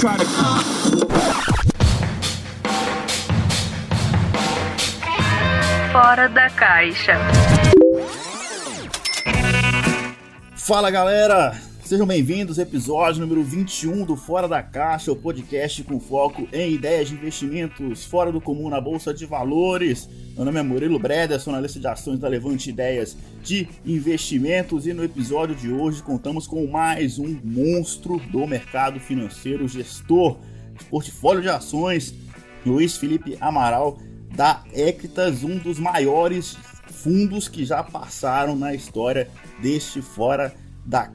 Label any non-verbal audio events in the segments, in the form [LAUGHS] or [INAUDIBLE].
try to. Fora da caixa. Fala galera, sejam bem-vindos ao episódio número 21 do Fora da Caixa, o podcast com foco em ideias de investimentos fora do comum na Bolsa de Valores. Meu nome é Murilo Breda, sou analista de ações da Levante Ideias de Investimentos e no episódio de hoje contamos com mais um monstro do mercado financeiro, gestor de portfólio de ações, Luiz Felipe Amaral da Equitas, um dos maiores fundos que já passaram na história deste Fora da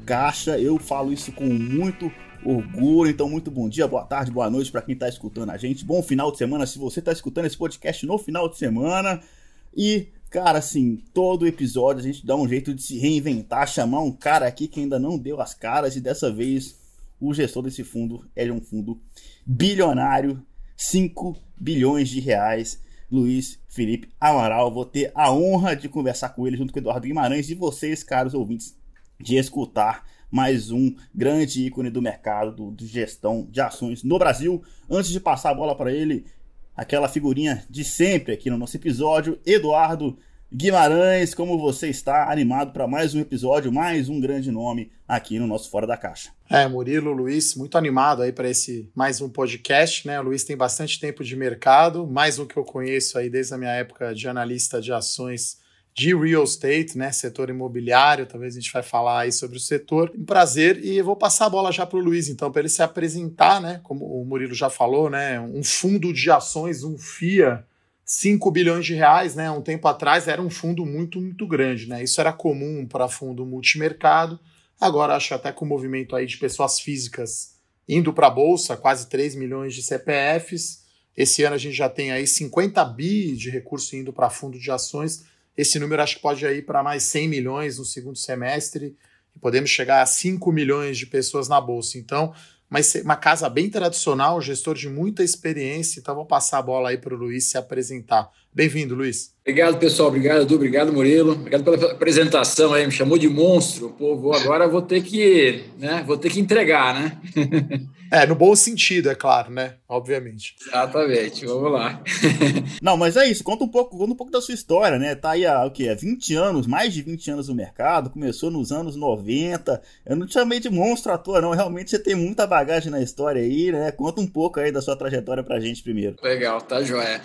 Caixa. Eu falo isso com muito orgulho. Então, muito bom dia, boa tarde, boa noite para quem está escutando a gente. Bom final de semana se você está escutando esse podcast no final de semana. E, cara, assim, todo episódio a gente dá um jeito de se reinventar, chamar um cara aqui que ainda não deu as caras e dessa vez o gestor desse fundo é um fundo bilionário, 5 bilhões de reais. Luiz Felipe Amaral, vou ter a honra de conversar com ele junto com o Eduardo Guimarães e vocês, caros ouvintes, de escutar mais um grande ícone do mercado de gestão de ações no Brasil. Antes de passar a bola para ele, aquela figurinha de sempre aqui no nosso episódio, Eduardo Guimarães, como você está animado para mais um episódio, mais um grande nome aqui no nosso Fora da Caixa? É, Murilo, Luiz, muito animado aí para esse mais um podcast, né? O Luiz tem bastante tempo de mercado, mais um que eu conheço aí desde a minha época de analista de ações de real estate, né, setor imobiliário, talvez a gente vai falar aí sobre o setor. Um prazer e eu vou passar a bola já para o Luiz, então, para ele se apresentar, né, como o Murilo já falou, né, um fundo de ações, um FIA, 5 bilhões de reais, né, um tempo atrás era um fundo muito, muito grande, né, isso era comum para fundo multimercado, agora acho até com o movimento aí de pessoas físicas indo para a bolsa, quase 3 milhões de CPFs, esse ano a gente já tem aí 50 bi de recurso indo para fundo de ações, esse número acho que pode ir para mais 100 milhões no segundo semestre e podemos chegar a 5 milhões de pessoas na bolsa. Então, mas uma casa bem tradicional, gestor de muita experiência. Então, vou passar a bola aí para o Luiz se apresentar. Bem-vindo, Luiz. Obrigado, pessoal. Obrigado, Edu. Obrigado, Murilo. Obrigado pela apresentação aí. Me chamou de monstro. Pô, vou, agora vou ter que, né? Vou ter que entregar, né? [LAUGHS] É, no bom sentido, é claro, né? Obviamente. Exatamente, vamos lá. [LAUGHS] Não, mas é isso, conta um pouco, conta um pouco da sua história, né? Tá aí há o quê? 20 anos, mais de 20 anos no mercado, começou nos anos 90. Eu não te chamei de monstro à toa, não. Realmente você tem muita bagagem na história aí, né? Conta um pouco aí da sua trajetória pra gente primeiro. Legal, tá joia.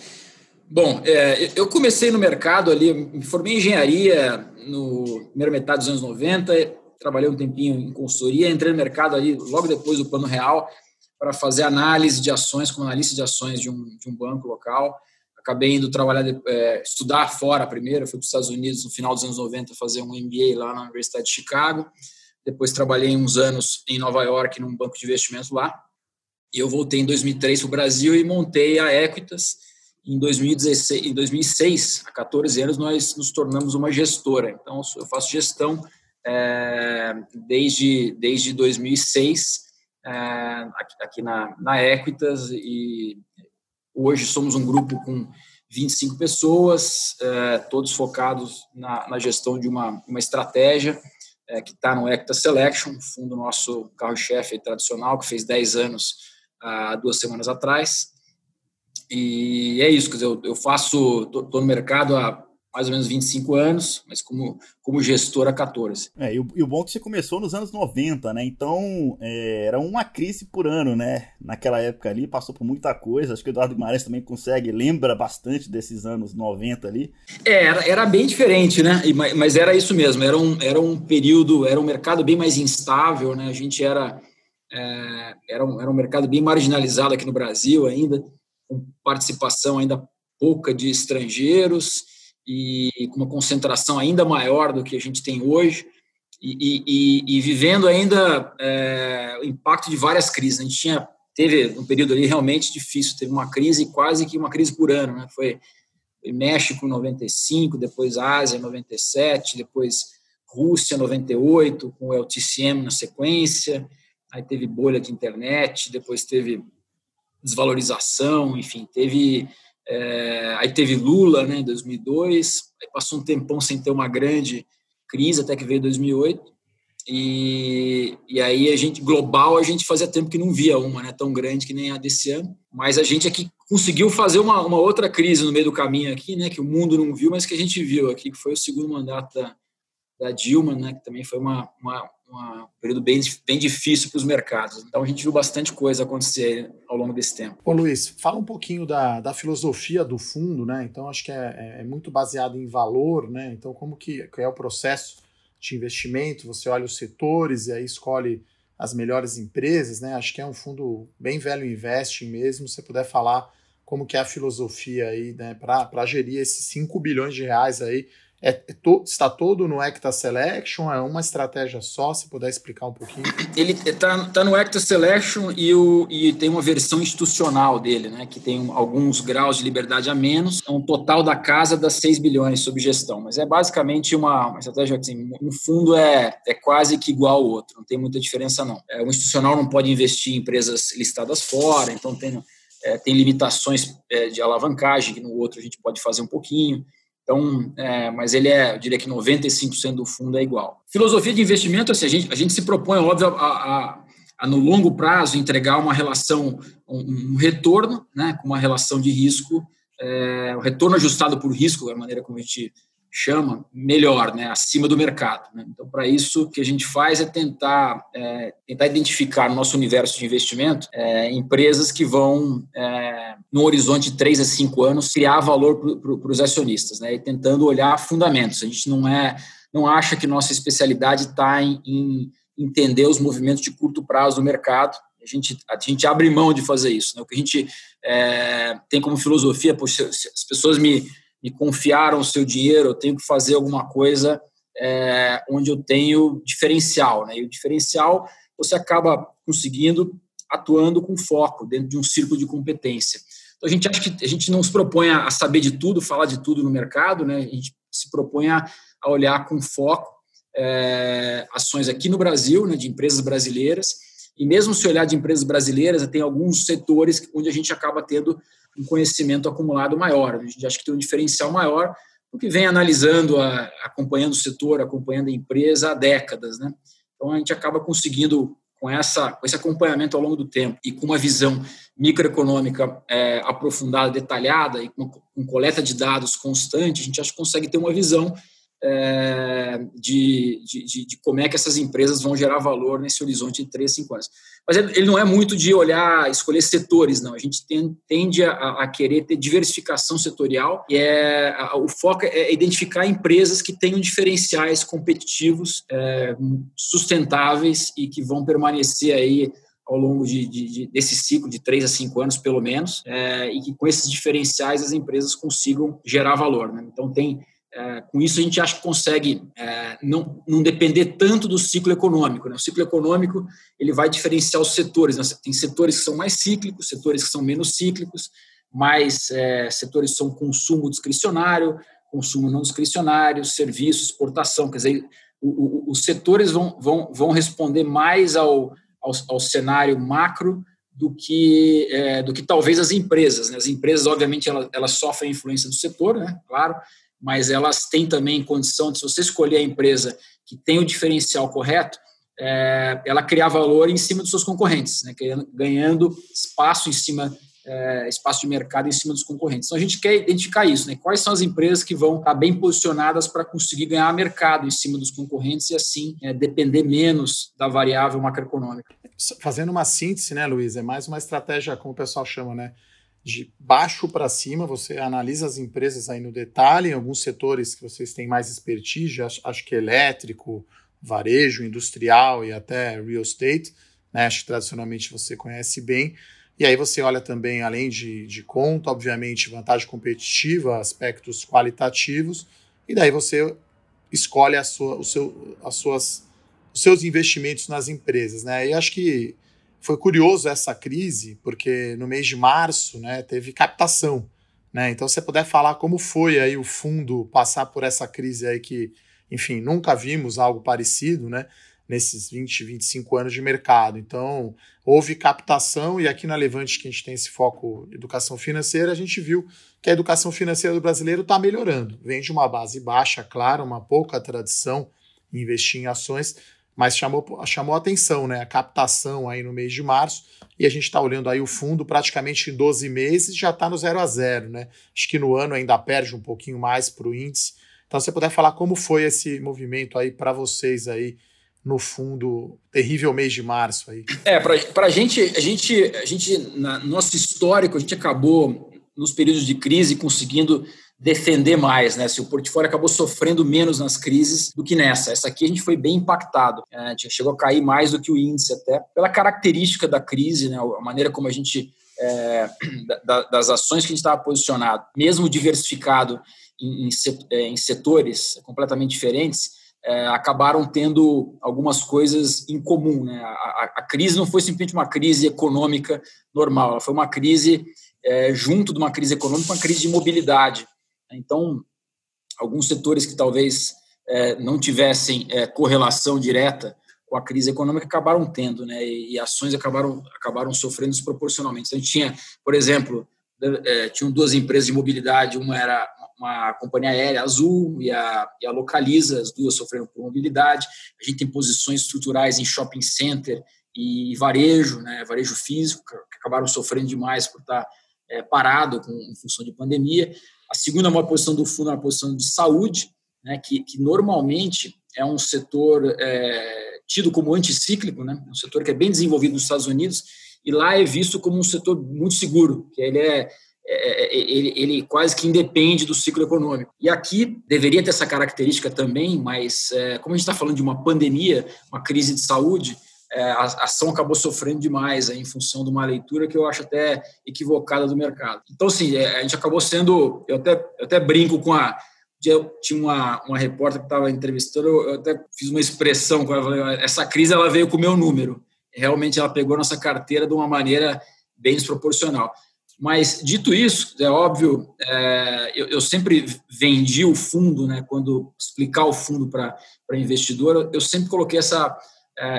Bom, é, eu comecei no mercado ali, me formei em engenharia no primeira metade dos anos 90, trabalhei um tempinho em consultoria, entrei no mercado ali logo depois do Plano Real para fazer análise de ações como analista de ações de um, de um banco local. Acabei indo trabalhar, é, estudar fora primeiro, fui para os Estados Unidos no final dos anos 90 fazer um MBA lá na Universidade de Chicago. Depois trabalhei uns anos em Nova York num banco de investimentos lá. E eu voltei em 2003 para o Brasil e montei a Equitas. Em 2016, em 2006, há 14 anos, nós nos tornamos uma gestora. Então, eu faço gestão é, desde, desde 2006 é, aqui, aqui, na, na Equitas e hoje somos um grupo com 25 pessoas, é, todos focados na, na, gestão de uma, uma estratégia que está no Equitas Selection, fundo nosso carro-chefe tradicional, que fez 10 anos há duas semanas atrás. E é isso, quer dizer, eu, eu faço, estou no mercado há mais ou menos 25 anos, mas como, como gestor há 14. É, e o, e o bom é que você começou nos anos 90, né? Então é, era uma crise por ano, né? Naquela época ali, passou por muita coisa. Acho que o Eduardo Guimarães também consegue, lembra bastante desses anos 90 ali. É, era, era bem diferente, né? E, mas era isso mesmo, era um, era um período, era um mercado bem mais instável, né? A gente era, é, era, um, era um mercado bem marginalizado aqui no Brasil ainda, com participação ainda pouca de estrangeiros e com uma concentração ainda maior do que a gente tem hoje e, e, e vivendo ainda é, o impacto de várias crises. A gente tinha teve um período ali realmente difícil, teve uma crise quase que uma crise por ano, né? Foi, foi México 95, depois Ásia 97, depois Rússia 98 com o LTCM na sequência, aí teve bolha de internet, depois teve desvalorização, enfim, teve é, aí teve Lula, né, em 2002, aí passou um tempão sem ter uma grande crise, até que veio 2008. E, e aí a gente, global, a gente fazia tempo que não via uma, né? Tão grande que nem a desse ano. Mas a gente aqui conseguiu fazer uma, uma outra crise no meio do caminho aqui, né? Que o mundo não viu, mas que a gente viu aqui, que foi o segundo mandato da, da Dilma, né? Que também foi uma, uma um período bem, bem difícil para os mercados. Então a gente viu bastante coisa acontecer ao longo desse tempo. Ô Luiz, fala um pouquinho da, da filosofia do fundo, né? Então acho que é, é, é muito baseado em valor, né? Então como que, que é o processo de investimento? Você olha os setores e aí escolhe as melhores empresas, né? Acho que é um fundo bem velho investe mesmo. Se você puder falar como que é a filosofia aí, né, para gerir esses 5 bilhões de reais aí é, é to, está todo no Acta Selection? É uma estratégia só? Se puder explicar um pouquinho. Ele está tá no Acta Selection e, o, e tem uma versão institucional dele, né, que tem alguns graus de liberdade a menos. É um total da casa das 6 bilhões sob gestão. Mas é basicamente uma, uma estratégia que, assim, no fundo, é, é quase que igual ao outro. Não tem muita diferença, não. É, o institucional não pode investir em empresas listadas fora, então tem, é, tem limitações é, de alavancagem, que no outro a gente pode fazer um pouquinho. Então, é, mas ele é, eu diria que 95% do fundo é igual. Filosofia de investimento, assim, a gente, a gente se propõe, óbvio, a, a, a, no longo prazo entregar uma relação, um, um retorno, né, com uma relação de risco, é, o retorno ajustado por risco, é a maneira como a gente chama, melhor, né, acima do mercado. Né? Então, para isso, o que a gente faz é tentar, é, tentar identificar no nosso universo de investimento é, empresas que vão, é, no horizonte de 3 a 5 anos, criar valor para os acionistas, né, e tentando olhar fundamentos. A gente não é, não acha que nossa especialidade está em, em entender os movimentos de curto prazo do mercado, a gente, a gente abre mão de fazer isso. Né? O que a gente é, tem como filosofia, poxa, as pessoas me, me confiaram o seu dinheiro, eu tenho que fazer alguma coisa é, onde eu tenho diferencial. Né? E o diferencial você acaba conseguindo atuando com foco dentro de um círculo de competência. Então, a gente acha que a gente não se propõe a saber de tudo, falar de tudo no mercado, né? a gente se propõe a, a olhar com foco é, ações aqui no Brasil, né, de empresas brasileiras, e mesmo se olhar de empresas brasileiras, tem alguns setores onde a gente acaba tendo um conhecimento acumulado maior. A gente acha que tem um diferencial maior, porque vem analisando, acompanhando o setor, acompanhando a empresa há décadas. Né? Então, a gente acaba conseguindo, com, essa, com esse acompanhamento ao longo do tempo e com uma visão microeconômica é, aprofundada, detalhada e com, com coleta de dados constante, a gente acha que consegue ter uma visão é, de, de, de, como é que essas empresas vão gerar valor nesse horizonte de 3, 5 anos. Mas ele não é muito de olhar, escolher setores, não. A gente tende a, a querer ter diversificação setorial e é, a, o foco é identificar empresas que tenham diferenciais competitivos, é, sustentáveis e que vão permanecer aí ao longo de, de, desse ciclo de 3 a 5 anos, pelo menos, é, e que com esses diferenciais as empresas consigam gerar valor. Né? Então, tem é, com isso, a gente acha que consegue é, não, não depender tanto do ciclo econômico. Né? O ciclo econômico ele vai diferenciar os setores. Né? Tem setores que são mais cíclicos, setores que são menos cíclicos, mais é, setores são consumo discricionário, consumo não discricionário, serviço, exportação. Quer dizer, o, o, os setores vão, vão, vão responder mais ao, ao, ao cenário macro do que, é, do que talvez as empresas. Né? As empresas, obviamente, elas, elas sofrem influência do setor, né? claro, mas elas têm também condição de, se você escolher a empresa que tem o diferencial correto, é, ela criar valor em cima dos seus concorrentes, né, ganhando espaço em cima, é, espaço de mercado em cima dos concorrentes. Então a gente quer identificar isso, né, quais são as empresas que vão estar bem posicionadas para conseguir ganhar mercado em cima dos concorrentes e assim é, depender menos da variável macroeconômica. Fazendo uma síntese, né, Luiz, é mais uma estratégia, como o pessoal chama, né, de baixo para cima, você analisa as empresas aí no detalhe, em alguns setores que vocês têm mais expertise, acho, acho que elétrico, varejo, industrial e até real estate, né? acho que tradicionalmente você conhece bem. E aí você olha também, além de, de conta, obviamente, vantagem competitiva, aspectos qualitativos, e daí você escolhe a sua, o seu, as suas, os seus investimentos nas empresas. Né? E acho que foi curioso essa crise, porque no mês de março né, teve captação. Né? Então, se você puder falar como foi aí o fundo passar por essa crise aí que, enfim, nunca vimos algo parecido, né? Nesses 20, 25 anos de mercado. Então, houve captação, e aqui na Levante, que a gente tem esse foco educação financeira, a gente viu que a educação financeira do brasileiro está melhorando. Vem de uma base baixa, claro, uma pouca tradição em investir em ações, mas chamou, chamou atenção, né? A captação aí no mês de março, e a gente está olhando aí o fundo praticamente em 12 meses, já está no zero a zero, né? Acho que no ano ainda perde um pouquinho mais para o índice. Então, se você puder falar como foi esse movimento aí para vocês aí no fundo, terrível mês de março aí. É, para a gente, a gente, a gente, na nosso histórico, a gente acabou nos períodos de crise conseguindo defender mais, né? Se o portfólio acabou sofrendo menos nas crises do que nessa. Essa aqui a gente foi bem impactado. Né? A gente chegou a cair mais do que o índice até pela característica da crise, né? A maneira como a gente é, da, das ações que a gente estava posicionado, mesmo diversificado em, em, é, setores completamente diferentes, é, acabaram tendo algumas coisas em comum. Né? A, a, a, crise não foi simplesmente uma crise econômica normal, ela foi uma crise é, junto de uma crise econômica, uma crise de mobilidade. Então, alguns setores que talvez é, não tivessem é, correlação direta com a crise econômica acabaram tendo, né? E, ações acabaram acabaram sofrendo desproporcionalmente. Então, a gente tinha, por exemplo, é, tinham duas empresas de mobilidade, uma era uma companhia aérea azul e a, e a Localiza, as duas sofreram por mobilidade. A gente tem posições estruturais em shopping center e varejo, né, varejo físico, que acabaram sofrendo demais por estar é, parado com, em função de pandemia. A segunda maior posição do fundo é uma posição de saúde, né, que, que normalmente é um setor é, tido como anticíclico, né, um setor que é bem desenvolvido nos Estados Unidos, e lá é visto como um setor muito seguro, que ele é, é, é ele, ele, quase que independe do ciclo econômico. E aqui deveria ter essa característica também, mas é, como a gente está falando de uma pandemia, uma crise de saúde, a ação acabou sofrendo demais em função de uma leitura que eu acho até equivocada do mercado. Então, assim, é, a gente acabou sendo. Eu até, eu até brinco com a. Tinha uma, uma repórter que estava entrevistando, eu até fiz uma expressão com ela, essa crise ela veio com o meu número. Realmente ela pegou nossa carteira de uma maneira bem desproporcional. Mas, dito isso, é óbvio, é, eu, eu, sempre vendi o fundo, né, quando explicar o fundo para investidor, eu sempre coloquei essa, é,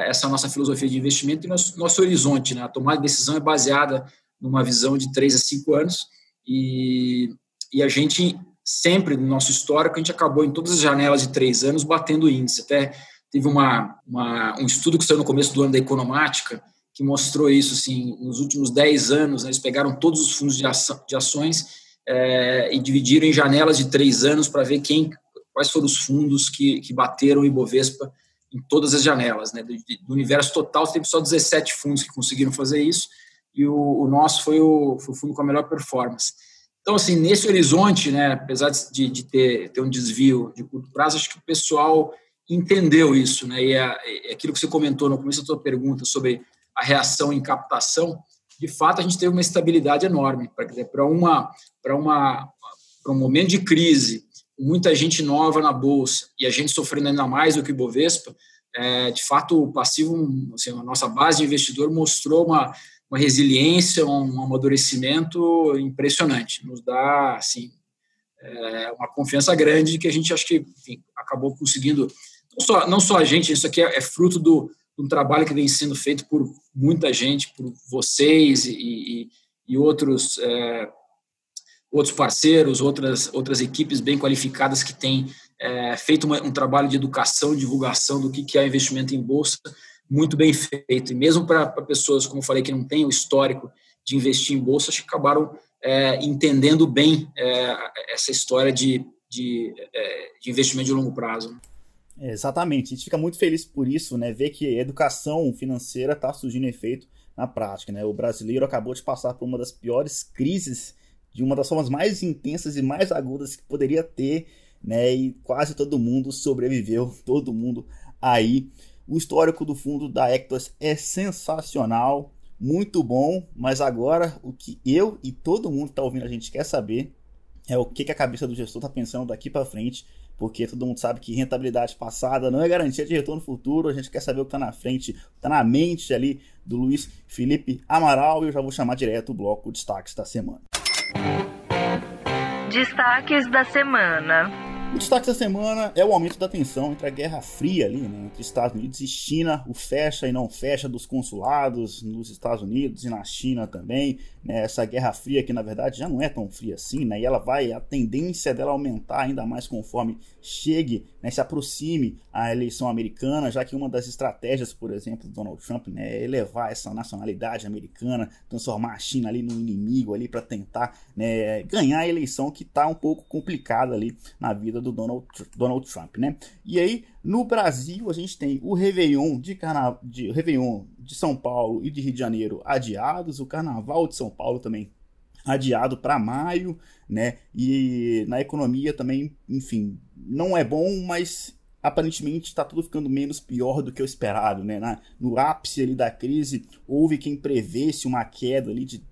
essa nossa filosofia de investimento e nosso, nosso horizonte. Né? A tomada de decisão é baseada numa visão de 3 a 5 anos e, e a gente sempre, no nosso histórico, a gente acabou em todas as janelas de três anos batendo índice. Até teve uma, uma, um estudo que saiu no começo do ano da Economática que mostrou isso, assim, nos últimos 10 anos, né, eles pegaram todos os fundos de, de ações é, e dividiram em janelas de três anos para ver quem, quais foram os fundos que, que bateram o Ibovespa em todas as janelas. Né? Do, do, universo total, teve só 17 fundos que conseguiram fazer isso, e o, o nosso foi o, foi o, fundo com a melhor performance. Então, assim, nesse horizonte, né, apesar de, de ter, ter um desvio de curto prazo, acho que o pessoal entendeu isso. Né? E é, é aquilo que você comentou no começo da sua pergunta sobre a reação em captação, de fato, a gente teve uma estabilidade enorme. Para uma, uma, um momento de crise, muita gente nova na bolsa e a gente sofrendo ainda mais do que o Bovespa, é, de fato, o passivo, assim, a nossa base de investidor mostrou uma, uma resiliência, um amadurecimento impressionante. Nos dá, assim, é, uma confiança grande que a gente acho que enfim, acabou conseguindo. Não só, não só a gente, isso aqui é, é fruto do, de um trabalho que vem sendo feito por muita gente, por vocês e, e, e outros. Outros parceiros, outras, outras equipes bem qualificadas que têm é, feito uma, um trabalho de educação, divulgação do que, que é investimento em bolsa muito bem feito. E mesmo para pessoas, como falei, que não têm o histórico de investir em bolsa, acho que acabaram é, entendendo bem é, essa história de, de, é, de, investimento de longo prazo. exatamente. A gente fica muito feliz por isso, né? Ver que a educação financeira está surgindo efeito na prática. Né? O brasileiro acabou de passar por uma das piores crises de uma das formas mais intensas e mais agudas que poderia ter, né? E quase todo mundo sobreviveu, todo mundo aí. O histórico do fundo da Ectos é sensacional, muito bom, mas agora o que eu e todo mundo que está ouvindo a gente quer saber é o que, que a cabeça do gestor está pensando daqui para frente, porque todo mundo sabe que rentabilidade passada não é garantia de retorno futuro. A gente quer saber o que está na frente, está na mente ali do Luiz Felipe Amaral e eu já vou chamar direto o bloco de destaques da semana. Destaques da semana. O destaque da semana é o aumento da tensão entre a Guerra Fria ali, né, entre Estados Unidos e China, o fecha e não fecha dos consulados nos Estados Unidos e na China também, né, essa Guerra Fria que na verdade já não é tão fria assim, né, e ela vai, a tendência dela aumentar ainda mais conforme chegue, né, se aproxime a eleição americana, já que uma das estratégias, por exemplo, do Donald Trump, né, é elevar essa nacionalidade americana, transformar a China ali no inimigo ali para tentar né, ganhar a eleição que está um pouco complicada ali na vida do Donald, Donald Trump, né? E aí, no Brasil, a gente tem o Réveillon de, Carna... de, Réveillon de São Paulo e de Rio de Janeiro adiados, o Carnaval de São Paulo também adiado para maio, né? E na economia também, enfim, não é bom, mas aparentemente está tudo ficando menos pior do que o esperado, né? Na, no ápice ali da crise, houve quem prevesse uma queda ali de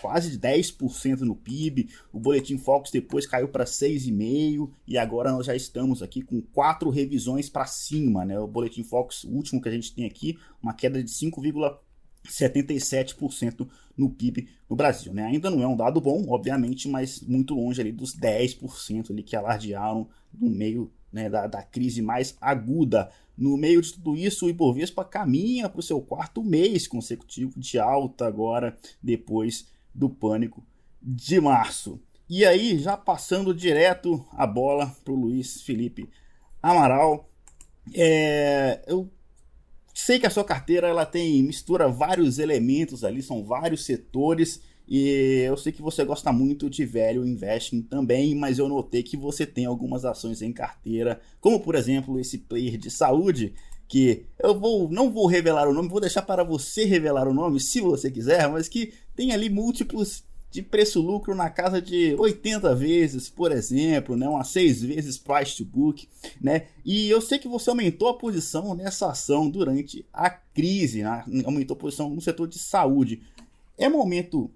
quase de 10% no PIB. O Boletim Focus depois caiu para 6,5% e agora nós já estamos aqui com quatro revisões para cima. Né? O Boletim Focus, o último que a gente tem aqui, uma queda de 5,77% no PIB no Brasil. Né? Ainda não é um dado bom, obviamente, mas muito longe ali dos 10% ali que alardearam no meio né, da, da crise mais aguda. No meio de tudo isso, o Ibovespa caminha para o seu quarto mês consecutivo de alta agora, depois do Pânico de março. E aí, já passando direto a bola para o Luiz Felipe Amaral, é, eu sei que a sua carteira ela tem mistura vários elementos ali, são vários setores. E eu sei que você gosta muito de velho investing também, mas eu notei que você tem algumas ações em carteira, como por exemplo esse player de saúde, que eu vou não vou revelar o nome, vou deixar para você revelar o nome se você quiser, mas que tem ali múltiplos de preço-lucro na casa de 80 vezes, por exemplo, né, umas 6 vezes price to book, né? E eu sei que você aumentou a posição nessa ação durante a crise, né? aumentou a posição no setor de saúde. É momento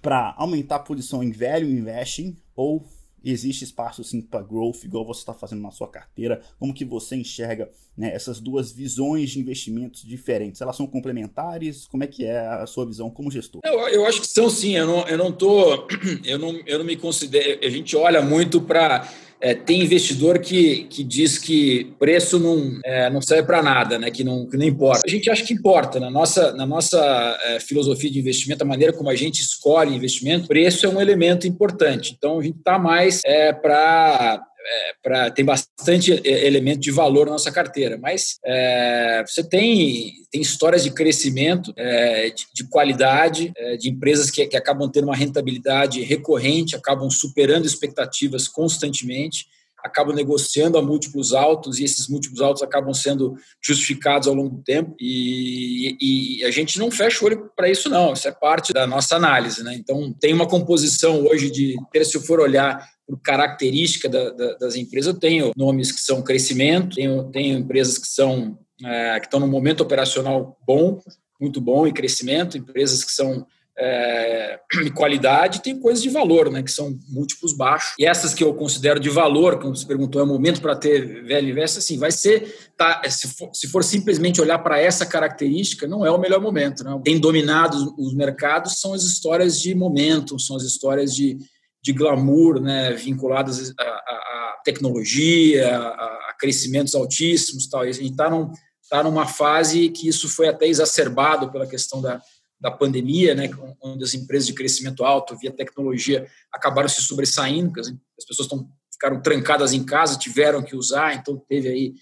para aumentar a posição em velho investing ou existe espaço sim para growth, igual você está fazendo na sua carteira? Como que você enxerga né, essas duas visões de investimentos diferentes? Elas são complementares? Como é que é a sua visão como gestor? Eu, eu acho que são sim. Eu não, eu não tô, [CLEARS THROAT] eu não, eu não me considero. A gente olha muito para é, tem investidor que, que diz que preço não, é, não serve para nada, né? que, não, que não importa. A gente acha que importa. Na nossa, na nossa é, filosofia de investimento, a maneira como a gente escolhe investimento, preço é um elemento importante. Então, a gente está mais é, para é, pra, tem bastante é, elemento de valor na nossa carteira, mas é, você tem, tem histórias de crescimento, é, de, de, qualidade, é, de empresas que, que acabam tendo uma rentabilidade recorrente, acabam superando expectativas constantemente acabam negociando a múltiplos altos e esses múltiplos altos acabam sendo justificados ao longo do tempo e, e a gente não fecha o olho para isso não, isso é parte da nossa análise, né? Então tem uma composição hoje de, se eu for olhar por característica da, da, das empresas, eu tenho nomes que são crescimento, tenho, tenho empresas que são é, que estão num momento operacional bom, muito bom e crescimento, empresas que são é, qualidade, tem coisas de valor, né, que são múltiplos baixos. E essas que eu considero de valor, como você perguntou, é o momento para ter velho investe, assim, vai ser, tá, se, for, se for simplesmente olhar para essa característica, não é o melhor momento. Né? Tem dominado os mercados são as histórias de momento, são as histórias de, de glamour, né, vinculadas à, à tecnologia, a, a, crescimentos altíssimos, tal. E a gente está num, tá numa fase que isso foi até exacerbado pela questão da da pandemia, né, onde as empresas de crescimento alto via tecnologia acabaram se sobressaindo, as pessoas estão, ficaram trancadas em casa, tiveram que usar, então teve aí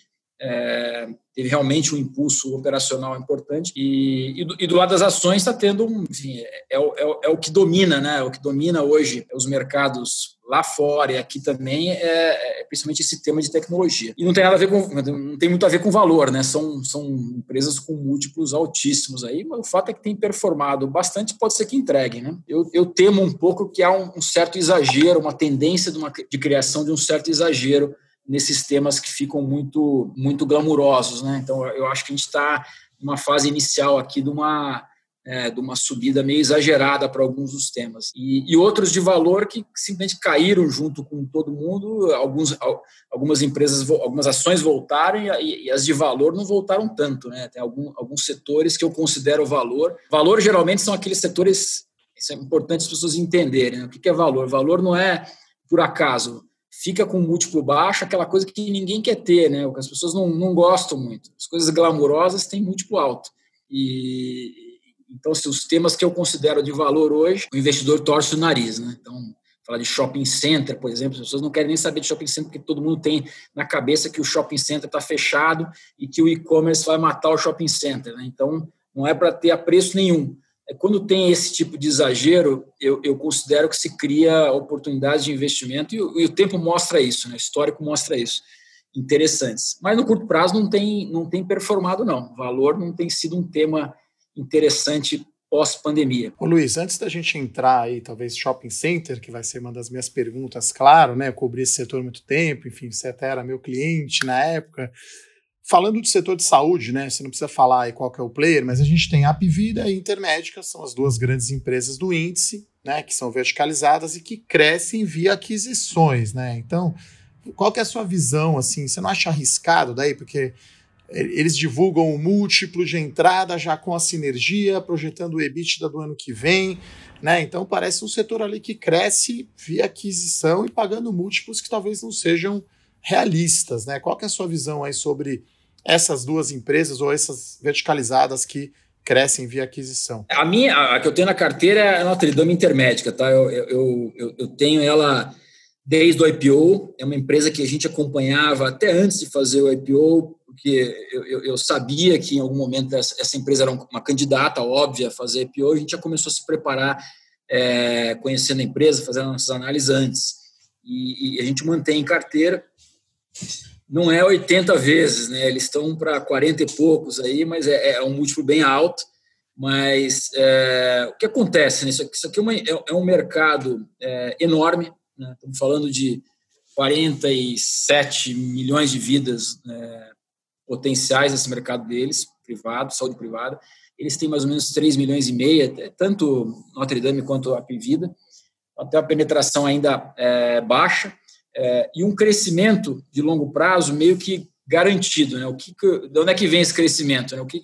é, teve realmente um impulso operacional importante e, e, do, e do, lado das ações está tendo um, enfim, é, é, é, é, o que domina, né? O que domina hoje os mercados lá fora e aqui também é, é, principalmente esse tema de tecnologia. E não tem nada a ver com, não tem muito a ver com valor, né? São, são empresas com múltiplos altíssimos aí, mas o fato é que tem performado bastante, pode ser que entregue, né? Eu, eu temo um pouco que há um, um certo exagero, uma tendência de, uma, de criação de um certo exagero nesses temas que ficam muito muito glamurosos, né? Então eu acho que a gente está numa fase inicial aqui de uma é, de uma subida meio exagerada para alguns dos temas e, e, outros de valor que simplesmente caíram junto com todo mundo. Alguns, algumas empresas, algumas ações voltaram e, e, as de valor não voltaram tanto, né? Tem algum, alguns setores que eu considero valor. Valor geralmente são aqueles setores isso é importante as pessoas entenderem. Né? O que é valor? Valor não é por acaso fica com múltiplo baixo, aquela coisa que ninguém quer ter, né? O que as pessoas não, não gostam muito. As coisas glamourosas têm múltiplo alto. E então, se os temas que eu considero de valor hoje, o investidor torce o nariz, né? Então, falar de shopping center, por exemplo, as pessoas não querem nem saber de shopping center porque todo mundo tem na cabeça que o shopping center está fechado e que o e-commerce vai matar o shopping center, né? Então, não é para ter a preço nenhum. É, quando tem esse tipo de exagero, eu, eu considero que se cria oportunidades de investimento e o, e o tempo mostra isso, né? o histórico mostra isso, interessantes. Mas no curto prazo não tem, não tem performado, não. O valor não tem sido um tema interessante pós-pandemia. Luiz, antes da gente entrar aí, talvez shopping center, que vai ser uma das minhas perguntas, claro, né? Eu cobri esse setor há muito tempo, enfim, você até era meu cliente na época. Falando do setor de saúde, né? Você não precisa falar aí qual é o player, mas a gente tem a e Intermédica, são as duas grandes empresas do índice, né? Que são verticalizadas e que crescem via aquisições, né? Então, qual é a sua visão, assim? Você não acha arriscado daí? Porque eles divulgam o múltiplo de entrada já com a sinergia, projetando o EBITDA do ano que vem, né? Então parece um setor ali que cresce via aquisição e pagando múltiplos que talvez não sejam realistas, né? Qual é a sua visão aí sobre essas duas empresas ou essas verticalizadas que crescem via aquisição? A minha, a que eu tenho na carteira é a Notre Dame Intermédica, tá? Eu, eu, eu, eu tenho ela desde o IPO, é uma empresa que a gente acompanhava até antes de fazer o IPO, porque eu, eu, eu sabia que em algum momento essa, essa, empresa era uma candidata óbvia a fazer IPO, a gente já começou a se preparar, é, conhecendo a empresa, fazendo nossas análises antes. E, e a gente mantém em carteira não é 80 vezes, né? Eles estão para 40 e poucos aí, mas é, é, um múltiplo bem alto. Mas é, o que acontece? Né? Isso, aqui, isso aqui é, uma, é, é um mercado é, enorme. Né? Estamos falando de 47 milhões de vidas é, potenciais nesse mercado deles, privado, saúde privada. Eles têm mais ou menos 3 milhões e meia, tanto Notre Dame quanto a Pivida. Até a penetração ainda baixa é, e um crescimento de longo prazo meio que garantido. Né? O que, que de onde é que vem esse crescimento? Né? O, que,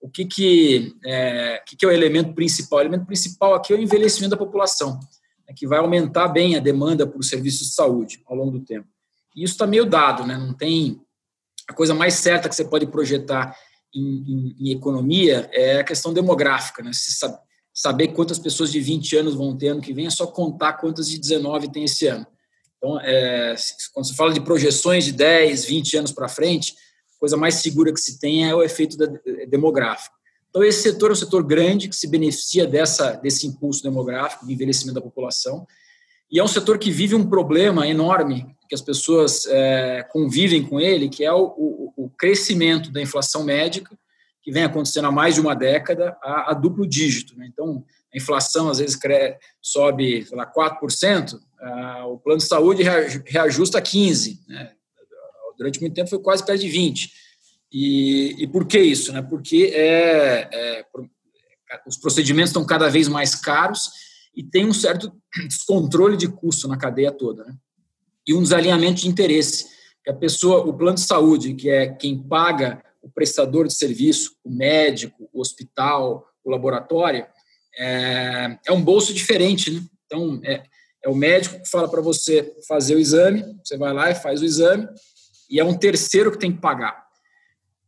o que, que, é, que, que é o elemento principal? O elemento principal aqui é o envelhecimento da população, né? que vai aumentar bem a demanda por serviços de saúde ao longo do tempo. E isso está meio dado, né? não tem. A coisa mais certa que você pode projetar em, em, em economia é a questão demográfica. Né? Se sabe, saber quantas pessoas de 20 anos vão ter ano que vem é só contar quantas de 19 tem esse ano. Então, é, quando se fala de projeções de 10, 20 anos para frente, a coisa mais segura que se tem é o efeito demográfico. Então, esse setor é um setor grande que se beneficia dessa, desse impulso demográfico, de envelhecimento da população, e é um setor que vive um problema enorme, que as pessoas é, convivem com ele, que é o, o, o, crescimento da inflação médica, que vem acontecendo há mais de uma década, a, a duplo dígito. Né? Então, a inflação às vezes sobe sei lá, 4%, ah, o plano de saúde reajusta 15%. Né? Durante muito tempo foi quase perto de 20%. E, e por que isso? Né? Porque é, é, os procedimentos estão cada vez mais caros e tem um certo descontrole de custo na cadeia toda. Né? E um desalinhamento de interesse. Que a pessoa, o plano de saúde, que é quem paga o prestador de serviço, o médico, o hospital, o laboratório, é, é um bolso diferente. Né? Então, é, é o médico que fala para você fazer o exame, você vai lá e faz o exame, e é um terceiro que tem que pagar.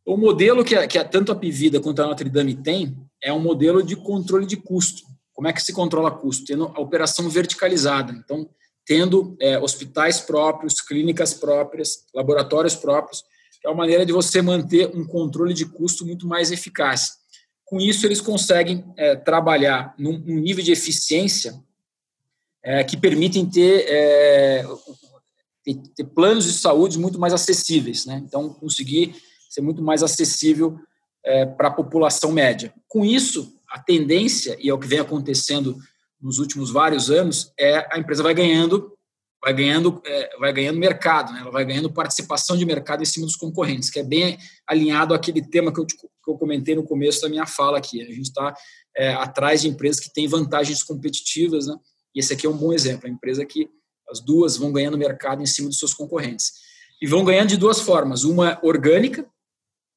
O modelo que, a, que a, tanto a Pivida quanto a Notre Dame tem é um modelo de controle de custo. Como é que se controla custo? Tendo a operação verticalizada. Então, tendo é, hospitais próprios, clínicas próprias, laboratórios próprios, é uma maneira de você manter um controle de custo muito mais eficaz. Com isso, eles conseguem é, trabalhar num, num, nível de eficiência é, que permitem ter, é, ter, planos de saúde muito mais acessíveis. Né? Então, conseguir ser muito mais acessível é, para a população média. Com isso, a tendência, e é o que vem acontecendo nos últimos vários anos, é a empresa vai ganhando vai ganhando, é, vai ganhando mercado, né? ela vai ganhando participação de mercado em cima dos concorrentes, que é bem alinhado àquele tema que eu, que eu comentei no começo da minha fala aqui. A gente está é, atrás de empresas que têm vantagens competitivas, né? E esse aqui é um bom exemplo, a empresa que as duas vão ganhando mercado em cima dos seus concorrentes. E vão ganhando de duas formas, uma orgânica,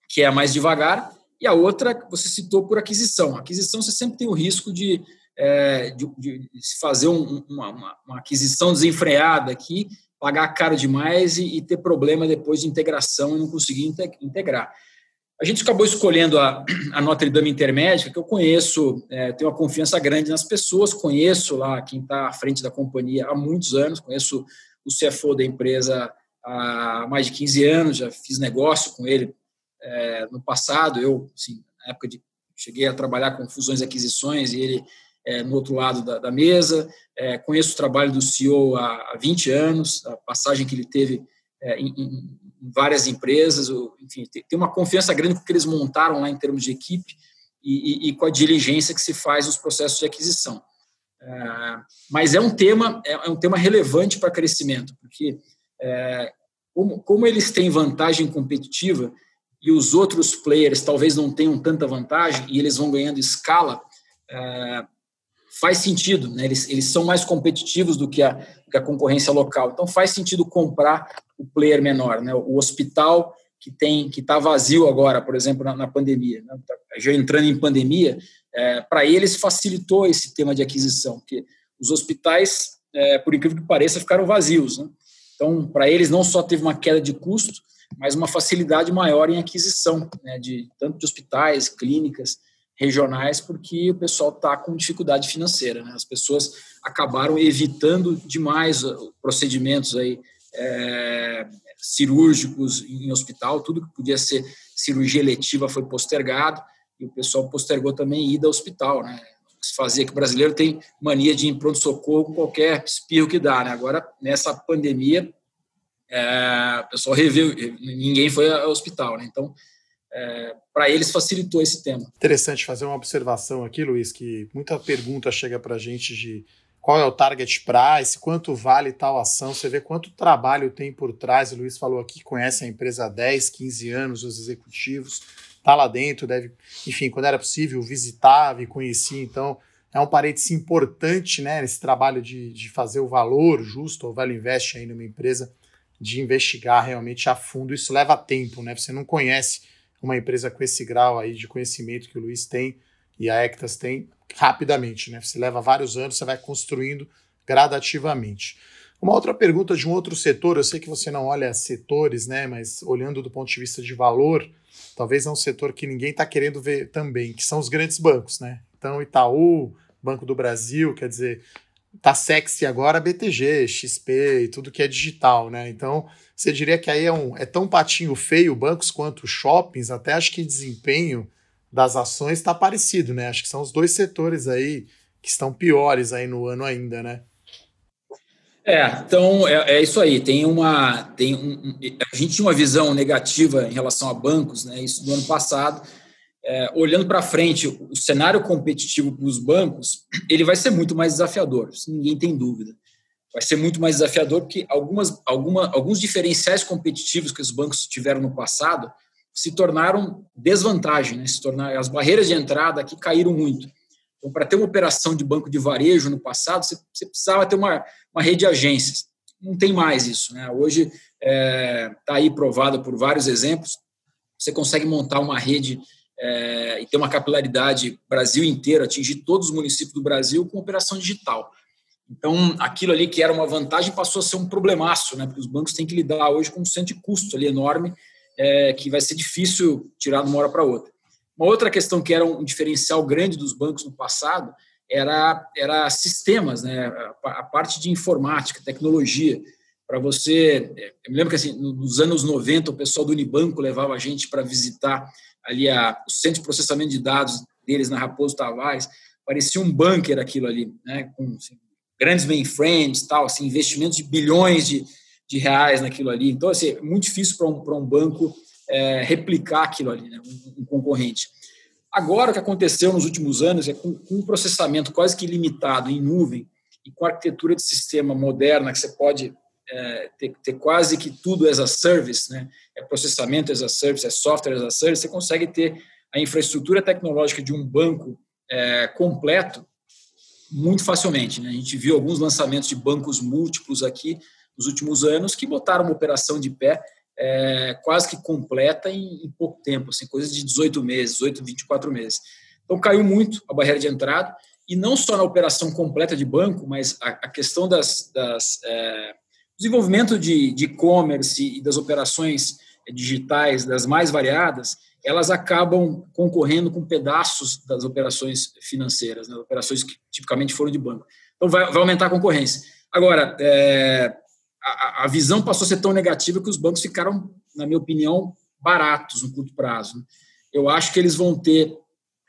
que é a mais devagar, e a outra você citou por aquisição. Aquisição você sempre tem o risco de é, de, de, se fazer um, uma, uma, aquisição desenfreada aqui, pagar caro demais e, e ter problema depois de integração e não conseguir integrar. A gente acabou escolhendo a, a Notre Dame Intermédica, que eu conheço, é, tenho uma confiança grande nas pessoas, conheço lá quem está à frente da companhia há muitos anos, conheço o CFO da empresa há mais de 15 anos, já fiz negócio com ele é, no passado, eu, assim, na época de cheguei a trabalhar com fusões e aquisições e ele é, no outro lado da, da mesa. É, conheço o trabalho do CEO há, há 20 anos, a passagem que ele teve é, em, em, várias empresas. Enfim, tem, uma confiança grande com o que eles montaram lá em termos de equipe e, e, e com a diligência que se faz nos processos de aquisição. É, mas é um tema é, é um tema relevante para crescimento, porque é, como, como eles têm vantagem competitiva e os outros players talvez não tenham tanta vantagem e eles vão ganhando escala, é, faz sentido, né? eles, eles são mais competitivos do que a, que a concorrência local. Então faz sentido comprar o player menor, né? O hospital que tem que está vazio agora, por exemplo, na, na pandemia, né? Tá, já entrando em pandemia, é, para eles facilitou esse tema de aquisição, porque os hospitais, é, por incrível que pareça, ficaram vazios. Né? Então, para eles não só teve uma queda de custo, mas uma facilidade maior em aquisição, né? de tanto de hospitais, clínicas regionais, porque o pessoal está com dificuldade financeira. Né? As pessoas acabaram evitando demais uh, procedimentos aí, é, cirúrgicos em hospital, tudo que podia ser cirurgia eletiva foi postergado, e o pessoal postergou também ida ao hospital. Né? Se fazia que o brasileiro tem mania de ir em pronto-socorro com qualquer espirro que dá. Né? Agora, nessa pandemia, é, o pessoal reviu, ninguém foi ao hospital. Né? Então, é, para eles facilitou esse tema. Interessante fazer uma observação aqui, Luiz, que muita pergunta chega para a gente de qual é o target price, quanto vale tal ação, você vê quanto trabalho tem por trás. O Luiz falou aqui conhece a empresa há 10, 15 anos, os executivos, está lá dentro, deve, enfim, quando era possível, visitava e conhecia, então é um parênteses importante né, nesse trabalho de, de fazer o valor justo, o Value Invest aí numa empresa, de investigar realmente a fundo. Isso leva tempo, né? Você não conhece uma empresa com esse grau aí de conhecimento que o Luiz tem e a Ectas tem rapidamente, né? Você leva vários anos, você vai construindo gradativamente. Uma outra pergunta de um outro setor, eu sei que você não olha setores, né? Mas olhando do ponto de vista de valor, talvez é um setor que ninguém está querendo ver também, que são os grandes bancos, né? Então, Itaú, Banco do Brasil, quer dizer, tá sexy agora BTG, XP e tudo que é digital, né? Então, você diria que aí é, um, é tão patinho feio bancos quanto shoppings, até acho que desempenho das ações está parecido, né? Acho que são os dois setores aí que estão piores aí no ano ainda, né? É, então é, é isso aí. Tem uma, tem um, a gente tinha uma visão negativa em relação a bancos, né? Isso do ano passado. É, olhando para frente, o cenário competitivo para os bancos ele vai ser muito mais desafiador, ninguém tem dúvida vai ser muito mais desafiador, porque algumas, alguma, alguns diferenciais competitivos que os bancos tiveram no passado se tornaram desvantagem, né? se tornaram, as barreiras de entrada aqui caíram muito. Então, para ter uma operação de banco de varejo no passado, você, você precisava ter uma, uma rede de agências. Não tem mais isso. Né? Hoje está é, tá aí provado por vários exemplos. Você consegue montar uma rede é, e ter uma capilaridade Brasil inteiro, atingir todos os municípios do Brasil com operação digital. Então, aquilo ali que era uma vantagem passou a ser um problemaço, né? Porque os bancos têm que lidar hoje com um centro de custo ali enorme, é, que vai ser difícil tirar de uma hora para outra. Uma outra questão que era um diferencial grande dos bancos no passado era, era sistemas, né? A, a parte de informática, tecnologia. Para você. É, eu me lembro que assim, nos anos 90 o pessoal do Unibanco levava a gente para visitar ali a, o centro de processamento de dados deles na Raposo Tavares. Parecia um bunker aquilo ali, né? Com assim, grandes mainframes, tal, assim, investimentos de bilhões de, de reais naquilo ali. Então, assim, é muito difícil para um, um banco é, replicar aquilo ali, né, um, um, concorrente. Agora, o que aconteceu nos últimos anos é com, com um processamento quase que limitado em nuvem e com arquitetura de sistema moderna, que você pode é, ter, ter, quase que tudo as a service, né? é processamento as a service, é software as a service, você consegue ter a infraestrutura tecnológica de um banco é, completo muito facilmente. Né? A gente viu alguns lançamentos de bancos múltiplos aqui nos últimos anos que botaram uma operação de pé é, quase que completa em, em, pouco tempo, assim, coisa de 18 meses, 18, 24 meses. Então caiu muito a barreira de entrada e não só na operação completa de banco, mas a, a questão das, das é, desenvolvimento de e-commerce e das operações digitais das mais variadas, elas acabam concorrendo com pedaços das operações financeiras, né, operações que tipicamente foram de banco. Então, vai, vai aumentar a concorrência. Agora, é, a, a, visão passou a ser tão negativa que os bancos ficaram, na minha opinião, baratos no curto prazo. Né. Eu acho que eles vão ter,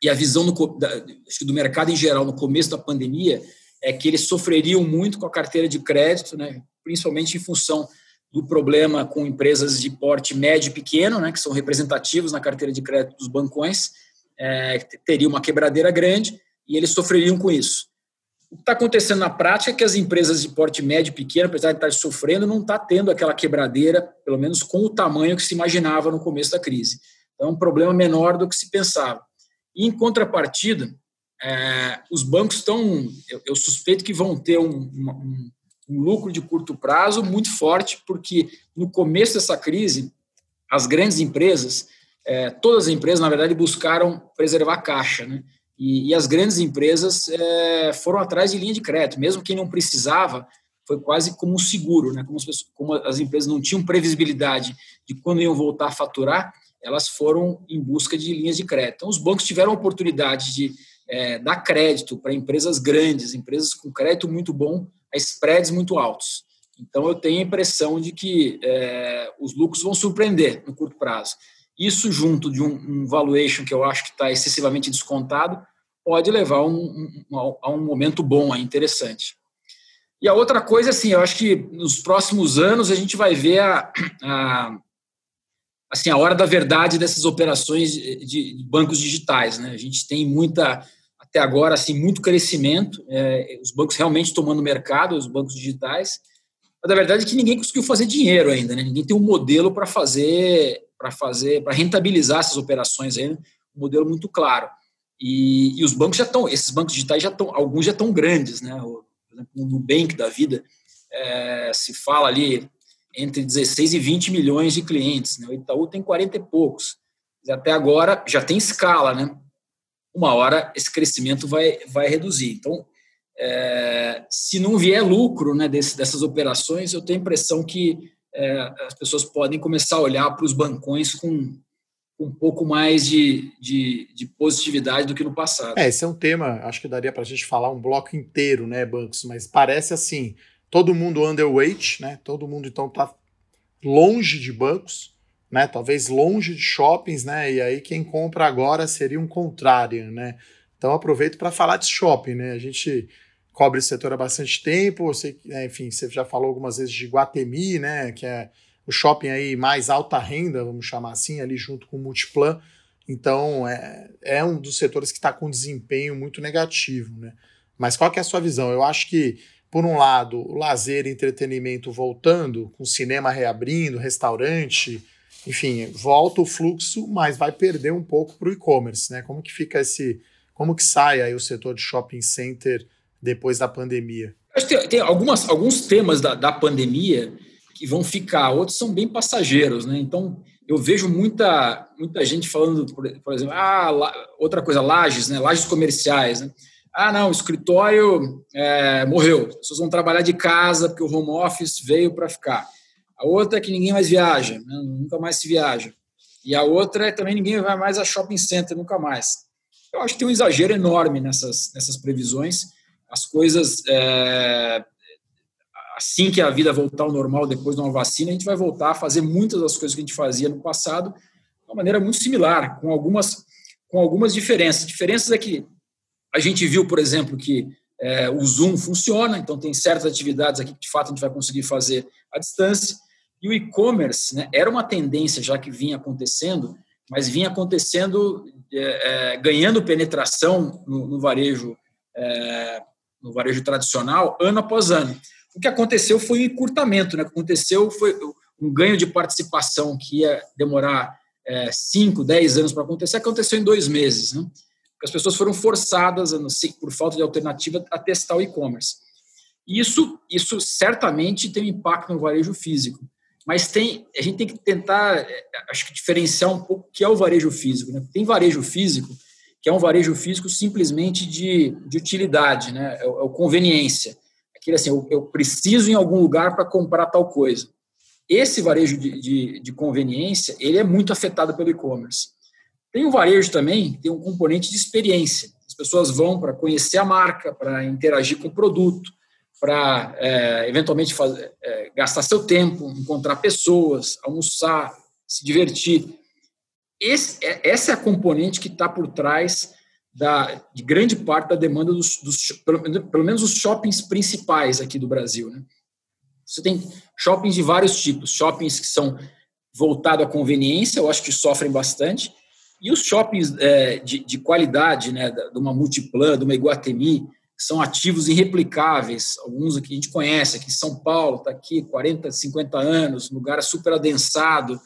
e a visão do, da, do mercado em geral no começo da pandemia, é que eles sofreriam muito com a carteira de crédito, né, principalmente em função do problema com empresas de porte médio e pequeno, né, que são representativos na carteira de crédito dos bancões, é, teria uma quebradeira grande e eles sofreriam com isso. O que está acontecendo na prática é que as empresas de porte médio e pequeno, apesar de estar sofrendo, não está tendo aquela quebradeira, pelo menos com o tamanho que se imaginava no começo da crise. Então, é um problema menor do que se pensava. E, em contrapartida, é, os bancos estão, eu, eu, suspeito que vão ter um, um, um lucro de curto prazo muito forte, porque no começo dessa crise, as grandes empresas, é, todas as empresas, na verdade, buscaram preservar caixa, né? E, e as grandes empresas é, foram atrás de linha de crédito, mesmo quem não precisava, foi quase como um seguro, né? Como as, pessoas, como as empresas não tinham previsibilidade de quando iam voltar a faturar, elas foram em busca de linhas de crédito. Então, os bancos tiveram a oportunidade de é, dar crédito para empresas grandes, empresas com crédito muito bom, a spreads muito altos. Então, eu tenho a impressão de que é, os lucros vão surpreender no curto prazo. Isso, junto de um, um valuation que eu acho que está excessivamente descontado, pode levar um, um, a um momento bom, interessante. E a outra coisa, assim, eu acho que nos próximos anos a gente vai ver a, a assim, a hora da verdade dessas operações de, bancos digitais. Né? A gente tem muita até agora assim muito crescimento, é, os bancos realmente tomando mercado, os bancos digitais. Mas a verdade é que ninguém conseguiu fazer dinheiro ainda, né? Ninguém tem um modelo para fazer, para fazer, para rentabilizar essas operações ainda, um modelo muito claro. E, e os bancos já estão, esses bancos digitais já estão, alguns já estão grandes, né? O, por exemplo, no Nubank da vida é, se fala ali entre 16 e 20 milhões de clientes, né? O Itaú tem 40 e poucos. Até agora já tem escala, né? uma hora esse crescimento vai, vai reduzir. Então, é, se não vier lucro né, desse, dessas operações, eu tenho a impressão que é, as pessoas podem começar a olhar para os bancões com um pouco mais de, de, de, positividade do que no passado. É, esse é um tema, acho que daria para a gente falar um bloco inteiro, né, bancos, mas parece assim, todo mundo underweight, né, todo mundo então está longe de bancos, né? Talvez longe de shoppings, né? E aí quem compra agora seria um contrário, né? Então aproveito para falar de shopping, né? A gente cobre esse setor há bastante tempo, você, né, enfim, você já falou algumas vezes de Guatemi, né? Que é o shopping aí mais alta renda, vamos chamar assim, ali junto com o Multiplan. Então é, é um dos setores que está com desempenho muito negativo, né? Mas qual que é a sua visão? Eu acho que por um lado, o lazer e entretenimento voltando, com cinema reabrindo, restaurante, enfim, volta o fluxo, mas vai perder um pouco para o e-commerce, né? Como que fica esse, como que sai aí o setor de shopping center depois da pandemia? Acho que tem, tem algumas, alguns temas da, da pandemia que vão ficar, outros são bem passageiros, né? Então, eu vejo muita, muita gente falando, por, por exemplo, ah, la, outra coisa, lajes, né? Lajes comerciais, né? Ah, não, o escritório é, morreu, as pessoas vão trabalhar de casa porque o home office veio para ficar. A outra é que ninguém mais viaja, né? nunca mais se viaja. E a outra é também ninguém vai mais a shopping center, nunca mais. Eu acho que tem um exagero enorme nessas, nessas previsões. As coisas, é, assim que a vida voltar ao normal depois de uma vacina, a gente vai voltar a fazer muitas das coisas que a gente fazia no passado de uma maneira muito similar, com algumas, com algumas diferenças. Diferenças é que a gente viu, por exemplo, que é, o Zoom funciona, então tem certas atividades aqui que de fato a gente vai conseguir fazer à distância. E o e-commerce né, era uma tendência já que vinha acontecendo, mas vinha acontecendo, é, é, ganhando penetração no, no varejo é, no varejo tradicional ano após ano. O que aconteceu foi um encurtamento, né? o que aconteceu foi um ganho de participação que ia demorar 5, é, 10 anos para acontecer, aconteceu em dois meses. Né? As pessoas foram forçadas, por falta de alternativa, a testar o e-commerce. Isso, isso certamente tem um impacto no varejo físico mas tem, a gente tem que tentar, é, acho que diferenciar um pouco o que é o varejo físico. Né? Tem varejo físico, que é um varejo físico simplesmente de, de utilidade, né? é, é o conveniência. aquele assim, eu, eu preciso em algum lugar para comprar tal coisa. Esse varejo de, de, de, conveniência, ele é muito afetado pelo e-commerce. Tem um varejo também, tem um componente de experiência. As pessoas vão para conhecer a marca, para interagir com o produto, para é, eventualmente fazer, é, gastar seu tempo, encontrar pessoas, almoçar, se divertir. Esse, é, essa é a componente que está por trás da, de grande parte da demanda dos, dos pelo, pelo, menos os shoppings principais aqui do Brasil. Né? Você tem shoppings de vários tipos, shoppings que são voltados à conveniência, eu acho que sofrem bastante, e os shoppings é, de, de, qualidade, né, de uma Multiplan, de uma Iguatemi, que são ativos irreplicáveis, alguns aqui a gente conhece, aqui em São Paulo, está aqui 40, 50 anos, lugar super adensado,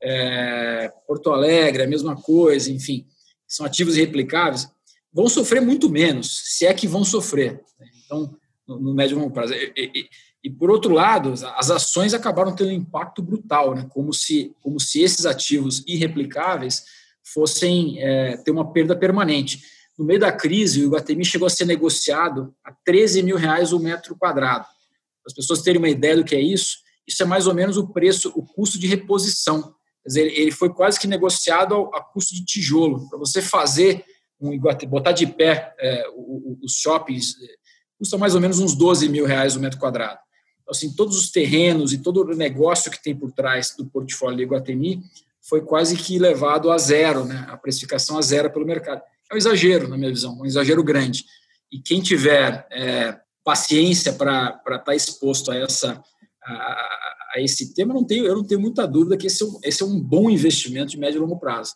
é, Porto Alegre, a mesma coisa, enfim, são ativos irreplicáveis, vão sofrer muito menos, se é que vão sofrer. Né? Então, no, no médio e longo prazo. E, e, e, por outro lado, as ações acabaram tendo um impacto brutal, né? como, se, como se esses ativos irreplicáveis fossem é, ter uma perda permanente. No meio da crise, o Iguatemi chegou a ser negociado a 13 mil reais o metro quadrado. Para as pessoas terem uma ideia do que é isso, isso é mais ou menos o preço, o custo de reposição. Quer dizer, ele foi quase que negociado a custo de tijolo. Para você fazer um Iguatemi, botar de pé é, os shoppings, é, custa mais ou menos uns 12 mil reais o metro quadrado. Então, assim, todos os terrenos e todo o negócio que tem por trás do portfólio do Iguatemi foi quase que levado a zero, né? a precificação a zero pelo mercado. É um exagero, na minha visão, um exagero grande. E quem tiver é, paciência para estar tá exposto a, essa, a, a, esse tema, não tenho, eu não tenho muita dúvida que esse é, um, esse é um bom investimento de médio e longo prazo.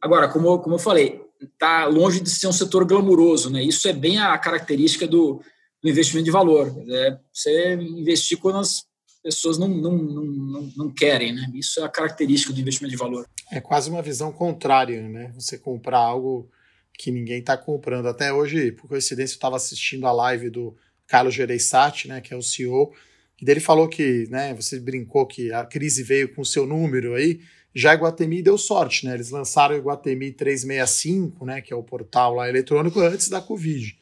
Agora, como, como eu falei, está longe de ser um setor glamuroso, né? Isso é bem a característica do, do investimento de valor. É você investir quando as pessoas não, não, não, não, querem, né? Isso é a característica do investimento de valor. É quase uma visão contrária, né? Você comprar algo que ninguém está comprando. Até hoje, por coincidência, eu estava assistindo a live do Carlos Gereissati, né, que é o CEO, e dele falou que, né, você brincou que a crise veio com o seu número aí, já Iguatemi deu sorte, né? Eles lançaram o Iguatemi 365, né, que é o portal lá eletrônico antes da Covid.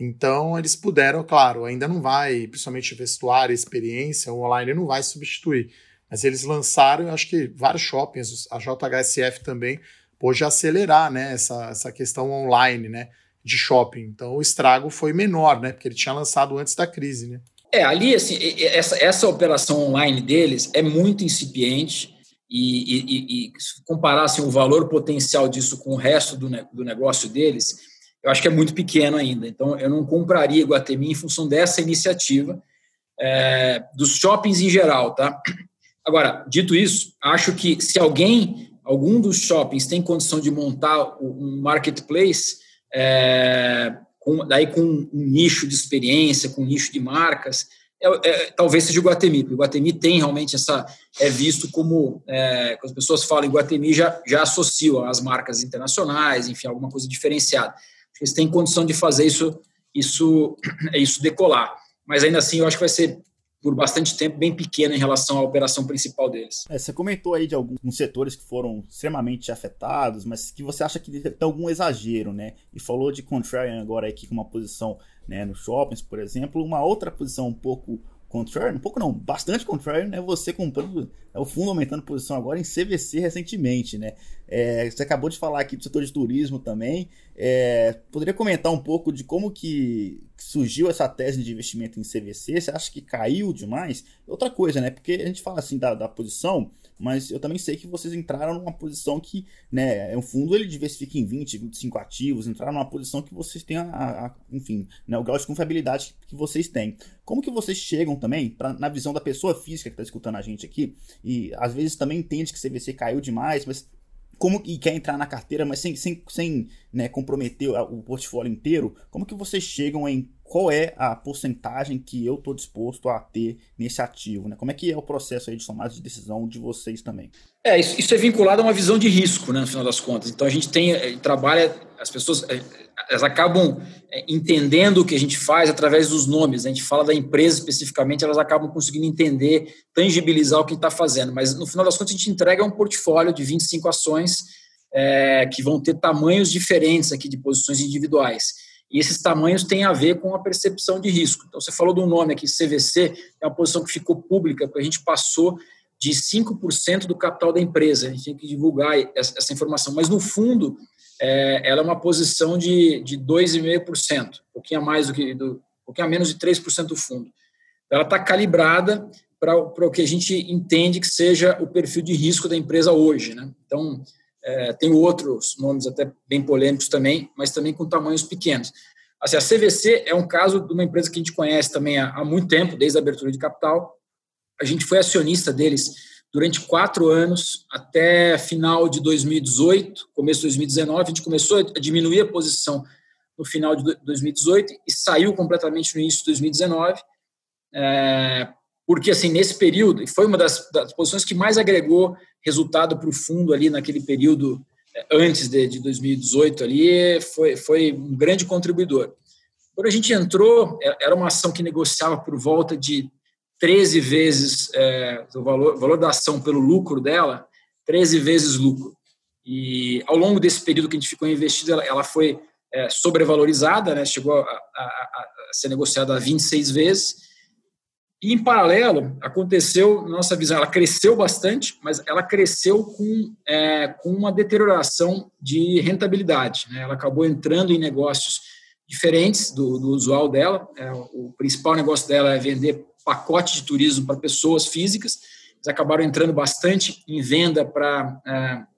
Então, eles puderam, claro, ainda não vai, principalmente vestuário, experiência, o online não vai substituir. Mas eles lançaram, acho que vários shoppings, a JHSF também, pôde acelerar né, essa, essa questão online né, de shopping. Então, o estrago foi menor, né? Porque ele tinha lançado antes da crise, né? É, ali, assim, essa, essa operação online deles é muito incipiente e, e, e comparar assim, o valor potencial disso com o resto do, do negócio deles, eu acho que é muito pequeno ainda. Então, eu não compraria Guatemi em função dessa iniciativa, é, dos shoppings em geral, tá? Agora, dito isso, acho que se alguém, algum dos shoppings tem condição de montar um marketplace, é, com, daí com um nicho de experiência, com um nicho de marcas, é, é, talvez seja o Guatemi, porque o Guatemi tem realmente essa, é visto como, é, quando as pessoas falam em Guatemi, já, já associam as marcas internacionais, enfim, alguma coisa diferenciada eles têm condição de fazer isso, isso, isso decolar. Mas ainda assim, eu acho que vai ser por bastante tempo bem pequeno em relação à operação principal deles. É, você comentou aí de alguns setores que foram extremamente afetados, mas que você acha que tem algum exagero, né? E falou de contrarian agora aqui com uma posição né, nos shoppings, por exemplo, uma outra posição um pouco contrário, um pouco não, bastante contrário, né? Você comprando é o fundo aumentando posição agora em CVC recentemente, né? É, você acabou de falar aqui do setor de turismo também. É, poderia comentar um pouco de como que surgiu essa tese de investimento em CVC? Você acha que caiu demais? Outra coisa, né? Porque a gente fala assim da, da posição, mas eu também sei que vocês entraram numa posição que, né, é um fundo ele diversifica em 20, 25 ativos, entraram numa posição que vocês têm, a, a enfim, né, o grau de confiabilidade que vocês têm. Como que vocês chegam também, pra, na visão da pessoa física que está escutando a gente aqui, e às vezes também entende que o CVC caiu demais, mas como e quer entrar na carteira, mas sem, sem, sem né, comprometer o, portfólio inteiro, como que vocês chegam em qual é a porcentagem que eu estou disposto a ter nesse ativo, né? Como é que é o processo de tomada de decisão de vocês também? É, isso, isso, é vinculado a uma visão de risco, né, no final das contas. Então a gente tem, eh, trabalha, as pessoas eh, elas acabam eh, entendendo o que a gente faz através dos nomes. Né? A gente fala da empresa especificamente, elas acabam conseguindo entender, tangibilizar o que está fazendo. Mas no final das contas a gente entrega um portfólio de 25 ações é, que vão ter tamanhos diferentes aqui de posições individuais. E esses tamanhos têm a ver com a percepção de risco. Então, você falou de um nome aqui, CVC, é uma posição que ficou pública, porque a gente passou de 5% do capital da empresa. A gente tem que divulgar essa, informação. Mas, no fundo, é, ela é uma posição de, de 2,5%, um pouquinho a mais do que do, um pouquinho a menos de 3% do fundo. Ela está calibrada para o que a gente entende que seja o perfil de risco da empresa hoje. Né? Então, é, tem outros nomes até bem polêmicos também, mas também com tamanhos pequenos. Assim, a CVC é um caso de uma empresa que a gente conhece também há, há muito tempo, desde a abertura de capital. A gente foi acionista deles durante quatro anos, até final de 2018, começo de 2019. A gente começou a diminuir a posição no final de 2018 e saiu completamente no início de 2019. É, porque, assim, nesse período, foi uma das, das posições que mais agregou resultado para o fundo ali naquele período é, antes de, de 2018 ali, foi, foi um grande contribuidor. Quando a gente entrou, é, era uma ação que negociava por volta de 13 vezes é, o valor, valor da ação pelo lucro dela, 13 vezes lucro. E ao longo desse período que a gente ficou investido, ela, ela foi é, sobrevalorizada, né, chegou a, a, a, ser negociada 26 vezes, e, em paralelo, aconteceu, na nossa visão, ela cresceu bastante, mas ela cresceu com, é, com uma deterioração de rentabilidade. Né? Ela acabou entrando em negócios diferentes do, do usual dela. É, o principal negócio dela é vender pacote de turismo para pessoas físicas. Eles acabaram entrando bastante em venda para é,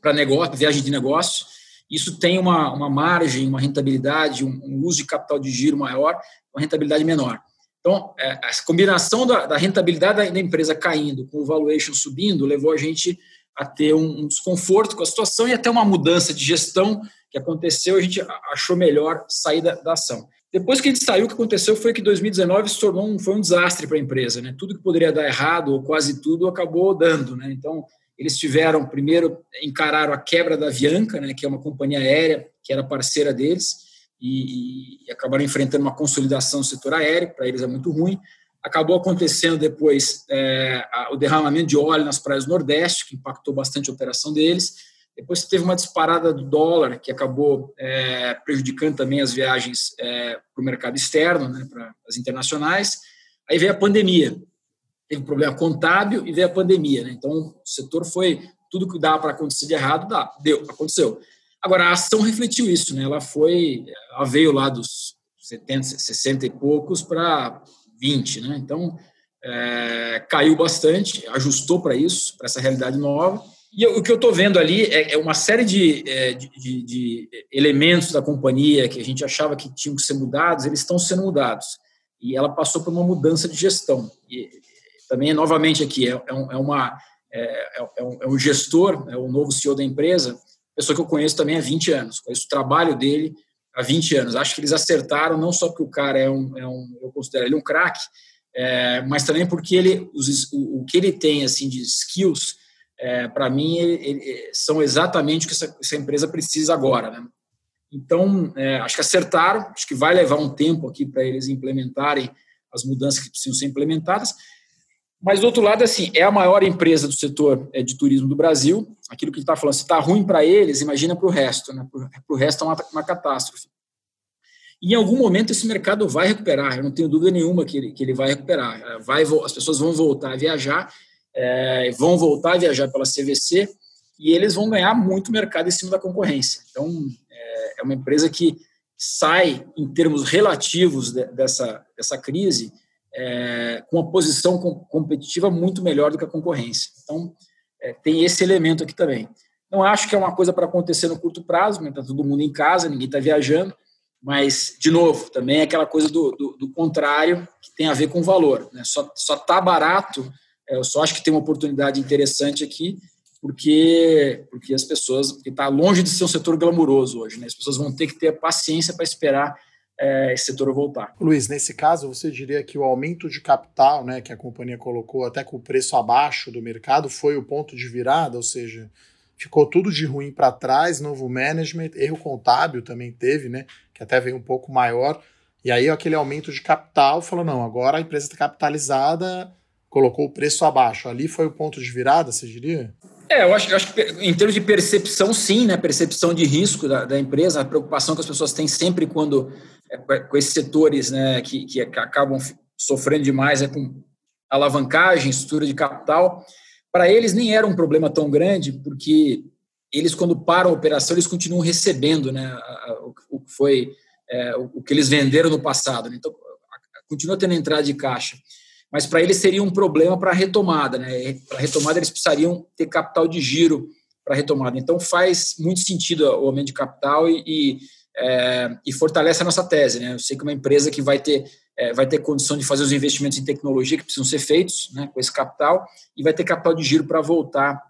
para negócio, viagem de negócio. Isso tem uma, uma margem, uma rentabilidade, um, um uso de capital de giro maior, uma rentabilidade menor. Então, é, a combinação da, da, rentabilidade da empresa caindo com o valuation subindo levou a gente a ter um, um, desconforto com a situação e até uma mudança de gestão que aconteceu, a gente achou melhor sair da, da ação. Depois que a gente saiu, o que aconteceu foi que 2019 se tornou um, foi um desastre para a empresa. Né? Tudo que poderia dar errado, ou quase tudo, acabou dando. Né? Então, eles tiveram, primeiro, encararam a quebra da Avianca, né, que é uma companhia aérea que era parceira deles, e, e acabaram enfrentando uma consolidação do setor aéreo, para eles é muito ruim. Acabou acontecendo depois é, o derramamento de óleo nas praias do Nordeste, que impactou bastante a operação deles. Depois teve uma disparada do dólar, que acabou é, prejudicando também as viagens é, para o mercado externo, né, para as internacionais. Aí veio a pandemia. Teve um problema contábil e veio a pandemia. Né? Então, o setor foi tudo que dá para acontecer de errado, dá, deu, aconteceu. Agora, a ação refletiu isso, né? Ela foi, ela veio lá dos 70, 60 e poucos para 20, né? Então, é, caiu bastante, ajustou para isso, para essa realidade nova. E o que eu estou vendo ali é, é uma série de, é, de, de, de, elementos da companhia que a gente achava que tinham que ser mudados, eles estão sendo mudados. E ela passou por uma mudança de gestão. E também, novamente, aqui, é, é, é uma, é, um, é um gestor, é o novo CEO da empresa, pessoa que eu conheço também há 20 anos, conheço o trabalho dele há 20 anos. Acho que eles acertaram, não só porque o cara é um, um eu considero ele um craque, mas também porque ele, os, o, o, que ele tem assim de skills, é, para mim, ele, ele, são exatamente o que essa, essa empresa precisa agora. Né? Então, é, acho que acertaram, acho que vai levar um tempo aqui para eles implementarem as mudanças que precisam ser implementadas, mas, do outro lado, assim, é a maior empresa do setor é, de turismo do Brasil. Aquilo que ele está falando, se está ruim para eles, imagina para o resto. Né? Para o resto é uma, uma catástrofe. E em algum momento esse mercado vai recuperar, eu não tenho dúvida nenhuma que ele, que ele vai recuperar. É, vai, as pessoas vão voltar a viajar, é, vão voltar a viajar pela CVC e eles vão ganhar muito mercado em cima da concorrência. Então, é, é uma empresa que sai, em termos relativos de, dessa, dessa crise, é, com uma posição competitiva muito melhor do que a concorrência. Então, é, tem esse elemento aqui também. Não acho que é uma coisa para acontecer no curto prazo, está todo mundo em casa, ninguém está viajando, mas, de novo, também é aquela coisa do, do, do contrário, que tem a ver com valor. Né? Só está barato, eu só acho que tem uma oportunidade interessante aqui, porque, porque as pessoas, porque está longe de ser um setor glamuroso hoje, né? as pessoas vão ter que ter paciência para esperar é, esse setor voltar. Luiz, nesse caso, você diria que o aumento de capital né, que a companhia colocou, até com o preço abaixo do mercado, foi o ponto de virada, ou seja, ficou tudo de ruim para trás, novo management, erro contábil também teve, né, que até veio um pouco maior, e aí aquele aumento de capital falou, não, agora a empresa está capitalizada, colocou o preço abaixo. Ali foi o ponto de virada, você diria? É, eu acho, eu acho que em termos de percepção, sim, né? Percepção de risco da, da empresa, a preocupação que as pessoas têm sempre quando é, com esses setores né, que, que acabam sofrendo demais é com alavancagem, estrutura de capital. Para eles nem era um problema tão grande, porque eles, quando param a operação, eles continuam recebendo né, o que foi é, o que eles venderam no passado. Né? Então, continua tendo entrada de caixa mas para eles seria um problema para a retomada. Né? Para a retomada, eles precisariam ter capital de giro para a retomada. Então, faz muito sentido o aumento de capital e, e, é, e, fortalece a nossa tese. Né? Eu sei que uma empresa que vai ter, é, vai ter condição de fazer os investimentos em tecnologia que precisam ser feitos né, com esse capital e vai ter capital de giro para voltar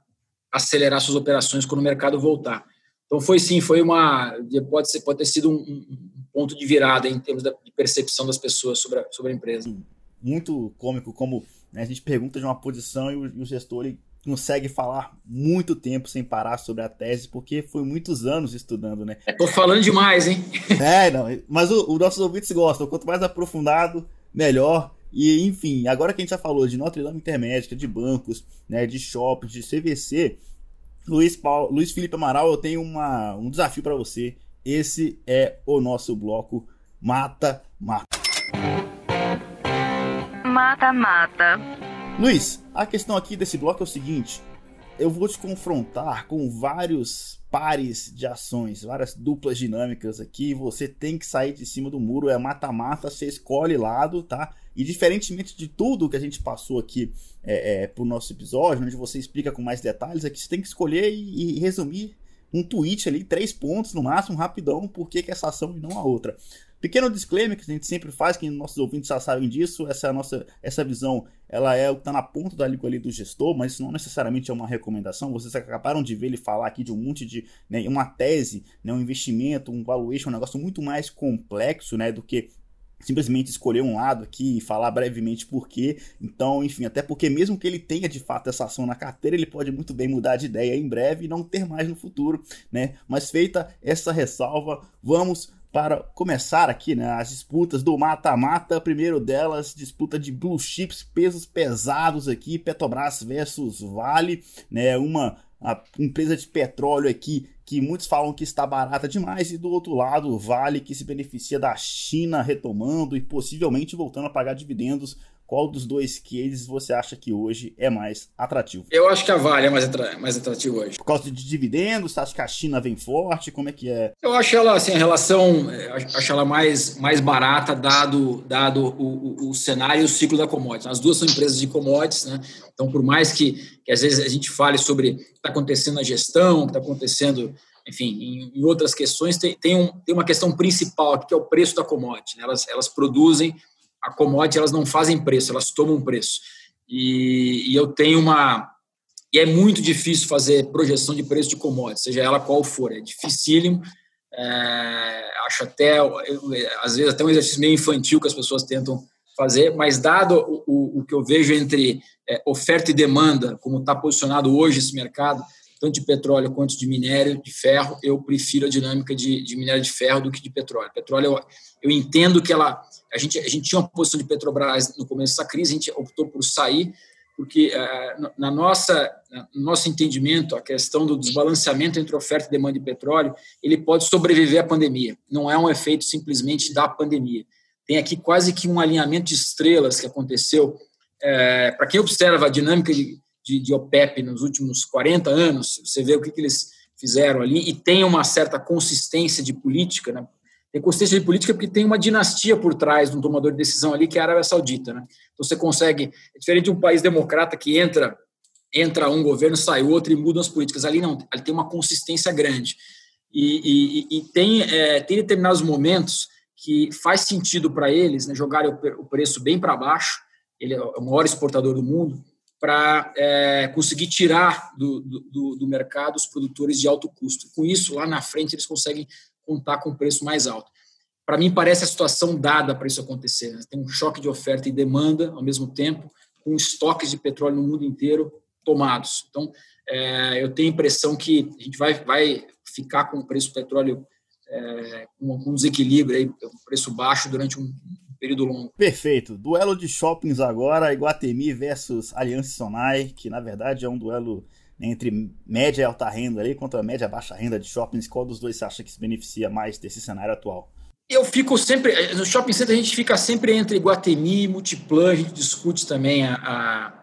acelerar suas operações quando o mercado voltar. Então, foi sim, foi uma. Pode, ser, pode ter sido um, um ponto de virada em termos de percepção das pessoas sobre a, sobre a empresa muito cômico como né, a gente pergunta de uma posição e o, e o gestor ele consegue falar muito tempo sem parar sobre a tese, porque foi muitos anos estudando, né? Tô falando demais, hein? [LAUGHS] É, não, mas os nossos ouvintes gostam. Quanto mais aprofundado, melhor. E, enfim, agora que a gente já falou de Notre Dame Intermédica, de bancos, né, de shoppings, de CVC, Luiz, Paulo, Luiz Felipe Amaral, eu tenho uma, um desafio para você. Esse é o nosso bloco Mata Mata mata-mata. Luiz, a questão aqui desse bloco é o seguinte: eu vou te confrontar com vários pares de ações, várias duplas dinâmicas aqui. Você tem que sair de cima do muro, é mata-mata, você escolhe lado, tá? E diferentemente de tudo que a gente passou aqui é, é, pro nosso episódio, onde você explica com mais detalhes, aqui você tem que escolher e, e resumir um tweet ali, três pontos no máximo, rapidão, por que essa ação e não a outra. Pequeno disclaimer que a gente sempre faz, que nossos ouvintes já sabem disso, essa é nossa essa visão, ela é está na ponta da língua ali do gestor, mas isso não necessariamente é uma recomendação. Vocês acabaram de ver ele falar aqui de um monte de, né, uma tese, né, um investimento, um valuation, um negócio muito mais complexo, né, do que simplesmente escolher um lado aqui e falar brevemente por quê. Então, enfim, até porque mesmo que ele tenha de fato essa ação na carteira, ele pode muito bem mudar de ideia em breve e não ter mais no futuro, né? Mas feita essa ressalva, vamos para começar aqui né, as disputas do mata-mata. Primeiro delas, disputa de blue chips, pesos pesados aqui, Petrobras versus Vale, né, uma empresa de petróleo aqui que muitos falam que está barata demais e do outro lado, Vale que se beneficia da China retomando e possivelmente voltando a pagar dividendos qual dos dois cases você acha que hoje é mais atrativo? Eu acho que a Vale é mais, atra mais atrativo hoje. Por causa de dividendos, você acha que a China vem forte? Como é que é? Eu acho ela, assim, a relação, é, acho ela mais, mais barata, dado, dado o, o, o cenário e o ciclo da commodities. As duas são empresas de commodities, né? Então, por mais que, que às vezes a gente fale sobre o que está acontecendo na gestão, o que está acontecendo enfim, em, outras questões, tem, tem, um, tem uma questão principal aqui, que é o preço da commodity. Né? Elas, elas produzem a commodity elas não fazem preço, elas tomam preço. E, e, eu tenho uma. E é muito difícil fazer projeção de preço de commodity, seja ela qual for, é dificílimo. É, acho até, às vezes, até um exercício meio infantil que as pessoas tentam fazer, mas dado o, o que eu vejo entre é, oferta e demanda, como está posicionado hoje esse mercado, tanto de petróleo quanto de minério de ferro, eu prefiro a dinâmica de, de minério de ferro do que de petróleo. Petróleo, eu, eu entendo que ela. A gente, a gente tinha uma posição de Petrobras no começo dessa crise, a gente optou por sair, porque uh, na nossa, no nosso entendimento, a questão do desbalanceamento entre oferta e demanda de petróleo, ele pode sobreviver à pandemia. Não é um efeito simplesmente da pandemia. Tem aqui quase que um alinhamento de estrelas que aconteceu. É, Para quem observa a dinâmica de, de, de OPEP nos últimos 40 anos, você vê o que, que eles fizeram ali, e tem uma certa consistência de política, né? tem consistência de política porque tem uma dinastia por trás de um tomador de decisão ali, que é a Arábia Saudita. Né? Então você consegue, é diferente de um país democrata que entra entra um governo, sai outro e mudam as políticas. Ali não, ali tem uma consistência grande. E, e, e tem, é, tem determinados momentos que faz sentido para eles né, jogarem o preço bem para baixo, ele é o maior exportador do mundo, para é, conseguir tirar do, do, do, mercado os produtores de alto custo. Com isso, lá na frente, eles conseguem contar com um preço mais alto. Para mim, parece a situação dada para isso acontecer. Né? Tem um choque de oferta e demanda ao mesmo tempo, com estoques de petróleo no mundo inteiro tomados. Então, é, eu tenho a impressão que a gente vai, vai ficar com o preço do petróleo é, com um desequilíbrio, aí, um preço baixo durante um, período longo. Perfeito. Duelo de shoppings agora, Iguatemi versus Aliança Sonai, que na verdade é um duelo entre média e alta renda ali, contra média e baixa renda de shoppings, qual dos dois você acha que se beneficia mais desse cenário atual? Eu fico sempre. No shopping center a gente fica sempre entre Guatemi e Multiplan, a gente discute também a, a,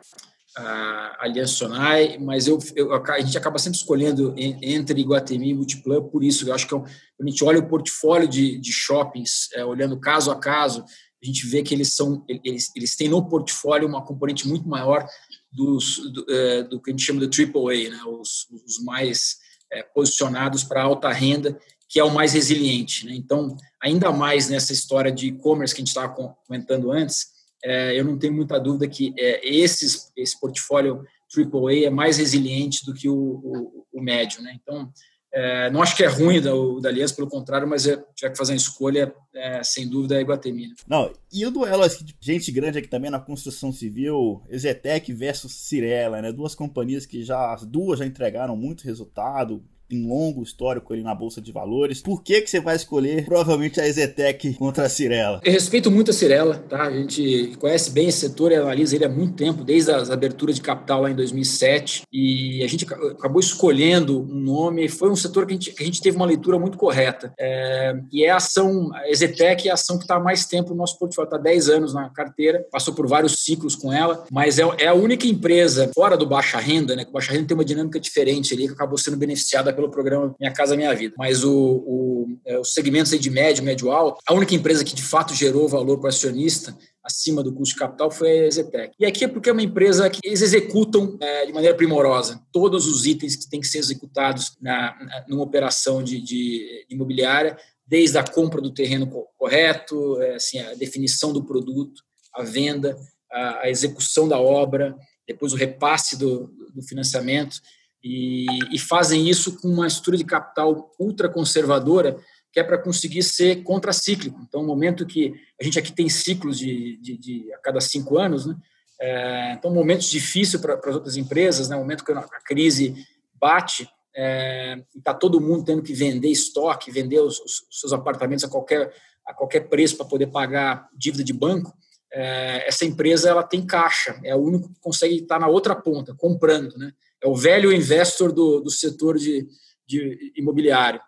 a Aliança Sonai, mas eu, eu, a gente acaba sempre escolhendo entre Guatemi e Multiplan por isso. Eu acho que é quando a gente olha o portfólio de, de shoppings, é, olhando caso a caso, a gente vê que eles são eles, eles têm no portfólio uma componente muito maior dos, do, é, do que a gente chama de AAA, né? os, os mais é, posicionados para alta renda que é o mais resiliente. Né? Então, ainda mais nessa história de e-commerce que a gente estava comentando antes, é, eu não tenho muita dúvida que é, esses, esse portfólio AAA é mais resiliente do que o, o, o médio. Né? Então, é, não acho que é ruim o da Aliança, pelo contrário, mas é, tiver que fazer uma escolha, é, sem dúvida, é Iguatemi. Né? Não, e o duelo, de gente grande aqui também na construção civil, Ezetec versus Cirela, né? Duas companhias que já, as duas já entregaram muito resultado, tem longo histórico ali na Bolsa de Valores. Por que, que você vai escolher provavelmente a Exetec contra a Cirela? Eu respeito muito a Cirela, tá? A gente conhece bem esse setor e analisa ele há muito tempo, desde as aberturas de capital lá em 2007. E a gente acabou escolhendo um nome. Foi um setor que a gente, que a gente teve uma leitura muito correta. É, e é a ação, a Exetec é a ação que está há mais tempo no nosso portfólio, está 10 anos na carteira, passou por vários ciclos com ela, mas é, é a única empresa fora do baixa renda, né? Que o baixa renda tem uma dinâmica diferente ali, que acabou sendo beneficiada pela pelo programa Minha Casa Minha Vida. Mas o, o, é, os segmentos de médio, médio alto, a única empresa que de fato gerou valor para o acionista acima do custo de capital foi a Exetec. E aqui é porque é uma empresa que eles executam é, de maneira primorosa todos os itens que têm que ser executados na, na numa operação de, de, de imobiliária, desde a compra do terreno correto, é, assim, a definição do produto, a venda, a, a execução da obra, depois o repasse do, do financiamento e, e fazem isso com uma estrutura de capital ultraconservadora, que é para conseguir ser contracíclico. Então, no momento que a gente aqui tem ciclos de, de, de a cada cinco anos, né? É, então, momentos difíceis para as outras empresas, né? momento que a crise bate, é, está todo mundo tendo que vender estoque, vender os, os, seus apartamentos a qualquer, a qualquer preço para poder pagar dívida de banco, é, essa empresa ela tem caixa, é o único que consegue estar na outra ponta, comprando, né? É o velho investor do, do setor de, de imobiliário.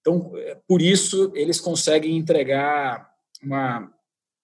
Então, é, por isso, eles conseguem entregar uma,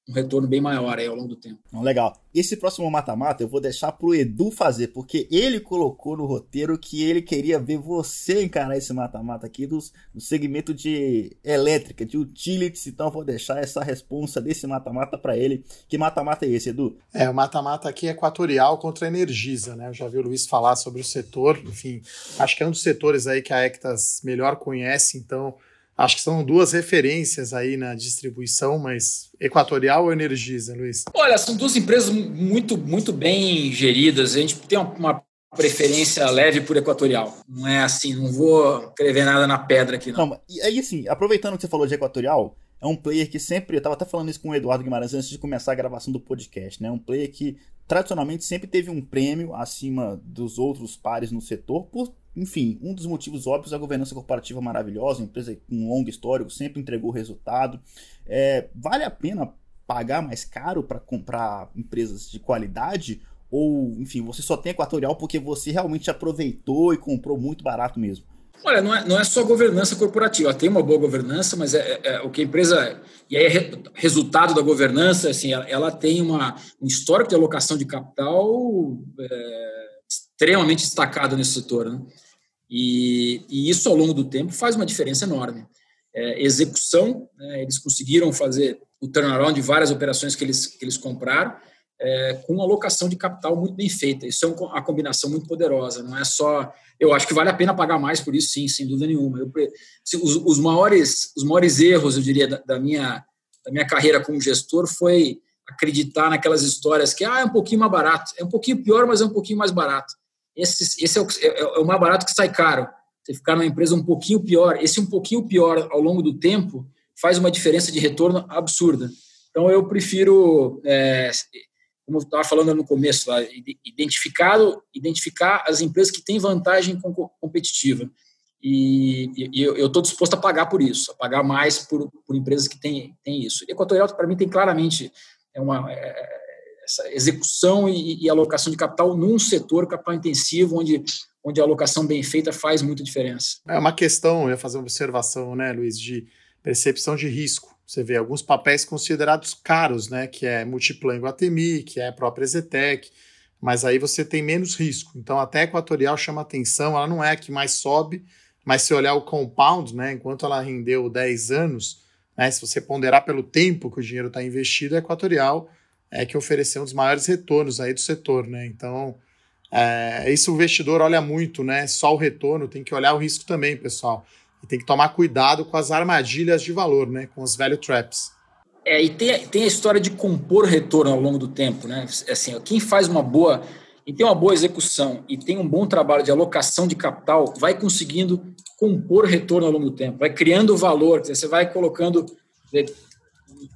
um retorno bem maior aí ao longo do tempo. Legal. Esse próximo mata-mata eu vou deixar pro Edu fazer, porque ele colocou no roteiro que ele queria ver você encarar esse mata-mata aqui dos, do segmento de elétrica, de utilities, então eu vou deixar essa responsa desse mata-mata para ele. Que mata-mata é esse, Edu? É, o mata-mata aqui é equatorial contra a Energisa, né? Eu já vi o Luiz falar sobre o setor, enfim, acho que é um dos setores aí que a Ectas melhor conhece, então Acho que são duas referências aí na distribuição, mas Equatorial ou Energisa, Luiz? Olha, são duas empresas muito, muito bem geridas. A gente tem uma preferência leve por Equatorial. Não é assim, não vou escrever nada na pedra aqui, não. não e aí, assim, aproveitando que você falou de Equatorial, é um player que sempre, eu estava até falando isso com o Eduardo Guimarães antes de começar a gravação do podcast, né? Um player que tradicionalmente sempre teve um prêmio acima dos outros pares no setor por enfim, um dos motivos óbvios é a governança corporativa maravilhosa, empresa com um longo histórico, sempre entregou resultado. É, vale a pena pagar mais caro para comprar empresas de qualidade? Ou, enfim, você só tem Equatorial porque você realmente aproveitou e comprou muito barato mesmo? Olha, não é, não é só governança corporativa, tem uma boa governança, mas é, é, é o que a empresa. E aí é resultado da governança, assim, ela, ela tem uma, um histórico de alocação de capital é, extremamente destacado nesse setor. Né? E, e, isso, ao longo do tempo, faz uma diferença enorme. É, execução, né, eles conseguiram fazer o turnaround de várias operações que eles, que eles compraram, é, com uma alocação de capital muito bem feita. Isso é uma combinação muito poderosa, não é só. Eu acho que vale a pena pagar mais por isso, sim, sem dúvida nenhuma. Eu, os, os, maiores, os maiores erros, eu diria, da, da, minha, da minha carreira como gestor foi acreditar naquelas histórias que ah, é um pouquinho mais barato. É um pouquinho pior, mas é um pouquinho mais barato. Esse, esse é, o, é, é, o mais barato que sai caro. Você ficar numa empresa um pouquinho pior, esse um pouquinho pior ao longo do tempo faz uma diferença de retorno absurda. Então, eu prefiro, é, como eu estava falando no começo, lá, identificar, as empresas que têm vantagem competitiva. E, e eu estou disposto a pagar por isso, a pagar mais por, por empresas que têm, têm isso. E Equatorial, para mim, tem claramente é uma, é, essa execução e, e, alocação de capital num setor capital intensivo, onde onde a alocação bem feita faz muita diferença. É uma questão, eu ia fazer uma observação, né, Luiz, de percepção de risco. Você vê alguns papéis considerados caros, né, que é Multiplan Guatemi, que é a própria Zetec, mas aí você tem menos risco. Então até a Equatorial chama atenção, ela não é a que mais sobe, mas se olhar o compound, né, enquanto ela rendeu 10 anos, né, se você ponderar pelo tempo que o dinheiro está investido, a Equatorial é que ofereceu um dos maiores retornos aí do setor, né? Então, é, isso o investidor olha muito, né? Só o retorno, tem que olhar o risco também, pessoal. E tem que tomar cuidado com as armadilhas de valor, né? Com os value traps. É, e tem, tem a história de compor retorno ao longo do tempo, né? Assim, quem faz uma boa e tem uma boa execução e tem um bom trabalho de alocação de capital, vai conseguindo compor retorno ao longo do tempo, vai criando valor, dizer, você vai colocando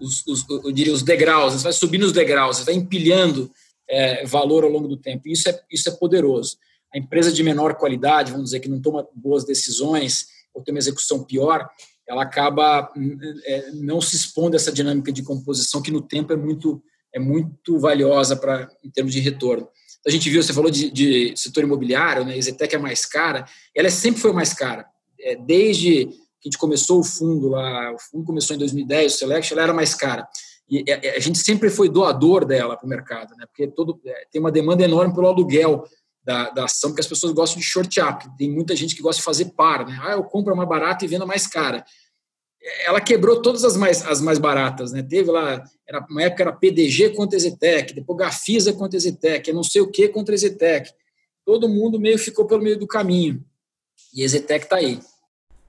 os, os, eu diria, os degraus, você vai subindo os degraus, você vai empilhando é, valor ao longo do tempo. Isso é, isso é poderoso. A empresa de menor qualidade, vamos dizer, que não toma boas decisões ou tem uma execução pior, ela acaba é, não se expondo a essa dinâmica de composição que no tempo é muito é muito valiosa para em termos de retorno. A gente viu, você falou de, de setor imobiliário, né? A Zetec é mais cara. Ela sempre foi mais cara. É, desde que a gente começou o fundo lá, o fundo começou em 2010, o Select, ela era mais cara. E a gente sempre foi doador dela para o mercado, né? porque todo, é, tem uma demanda enorme pelo aluguel da, da ação, porque as pessoas gostam de short up. Tem muita gente que gosta de fazer par. Né? Ah, eu compro mais barata e vendo mais cara. Ela quebrou todas as mais, as mais baratas. Né? Teve lá, era, uma época era PDG contra Exetec, depois Gafisa contra Exetec, não sei o que contra Exetec. Todo mundo meio ficou pelo meio do caminho. E Exetec está aí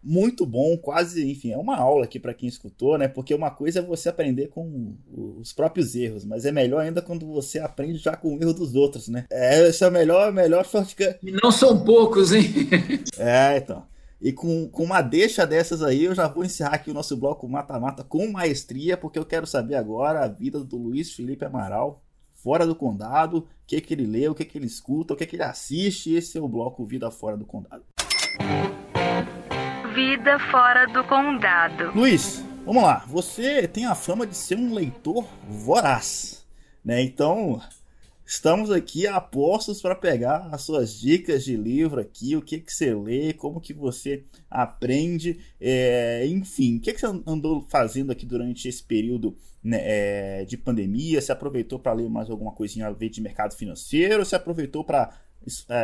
muito bom, quase, enfim, é uma aula aqui para quem escutou, né? Porque uma coisa é você aprender com os próprios erros, mas é melhor ainda quando você aprende já com o erro dos outros, né? É, esse é melhor, melhor shortcut. E não são poucos, hein? [LAUGHS] é, então. E com, com uma deixa dessas aí, eu já vou encerrar aqui o nosso bloco mata-mata com maestria, porque eu quero saber agora a vida do Luiz Felipe Amaral, fora do condado, o que, que ele lê, o que, que ele escuta, o que, que ele assiste. Esse é o bloco Vida Fora do Condado. Vida fora do condado. Luiz, vamos lá. Você tem a fama de ser um leitor voraz, né? Então, estamos aqui a postos para pegar as suas dicas de livro aqui, o que que você lê, como que você aprende, é, enfim, o que que você andou fazendo aqui durante esse período né, é, de pandemia? Se aproveitou para ler mais alguma coisinha a ver de mercado financeiro? Se aproveitou para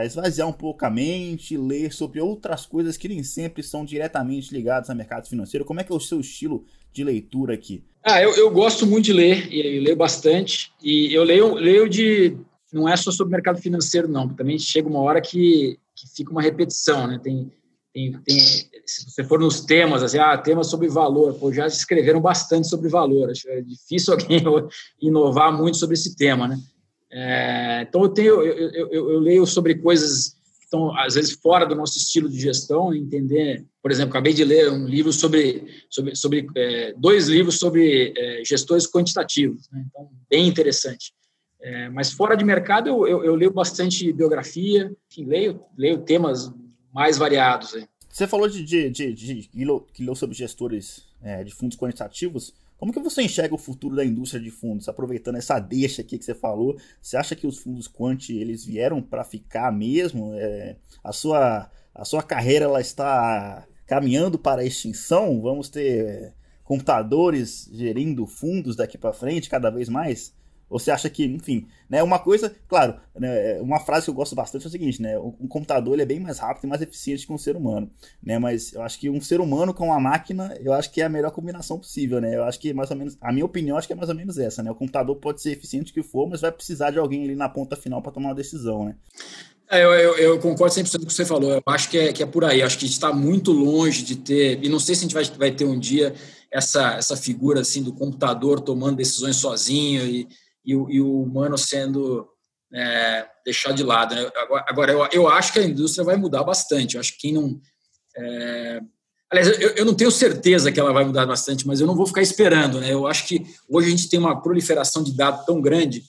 esvaziar um pouco a mente, ler sobre outras coisas que nem sempre são diretamente ligadas ao mercado financeiro. Como é que é o seu estilo de leitura aqui? Ah, eu, eu gosto muito de ler, e leio bastante. E eu leio, leio de. Não é só sobre mercado financeiro, não. Também chega uma hora que, que fica uma repetição, né? Tem, tem, tem, se você for nos temas, assim, ah, temas sobre valor, pô, já escreveram bastante sobre valor. Acho é difícil [LAUGHS] alguém inovar muito sobre esse tema, né? É, então, eu, tenho, eu, eu, eu, leio sobre coisas que estão, às vezes, fora do nosso estilo de gestão, entender. Por exemplo, acabei de ler um livro sobre, sobre, sobre é, dois livros sobre é, gestores quantitativos, né? então, bem interessante. É, mas fora de mercado, eu, eu, leio bastante biografia, enfim, leio, leio temas mais variados. Aí. Você falou de, de, de, de que leu sobre gestores é, de fundos quantitativos. Como que você enxerga o futuro da indústria de fundos, aproveitando essa deixa aqui que você falou? Você acha que os fundos quant eles vieram para ficar mesmo? É, a sua a sua carreira ela está caminhando para a extinção? Vamos ter computadores gerindo fundos daqui para frente cada vez mais? Você acha que, enfim, né, uma coisa, claro, né, uma frase que eu gosto bastante é o seguinte, né, um computador ele é bem mais rápido e mais eficiente que um ser humano, né, mas eu acho que um ser humano com uma máquina, eu acho que é a melhor combinação possível, né, eu acho que mais ou menos, a minha opinião, acho que é mais ou menos essa, né, o computador pode ser eficiente que for, mas vai precisar de alguém ali na ponta final para tomar uma decisão, né. É, eu, eu, eu, concordo 100% com o que você falou. Eu acho que é, que é por aí. Eu acho que está muito longe de ter. E não sei se a gente vai, vai ter um dia essa, essa figura assim do computador tomando decisões sozinho e, e o, e o humano sendo é, deixado de lado. Né? Agora, eu, eu acho que a indústria vai mudar bastante. Eu acho que quem não. É... Aliás, eu, eu, não tenho certeza que ela vai mudar bastante, mas eu não vou ficar esperando. Né? Eu acho que hoje a gente tem uma proliferação de dados tão grande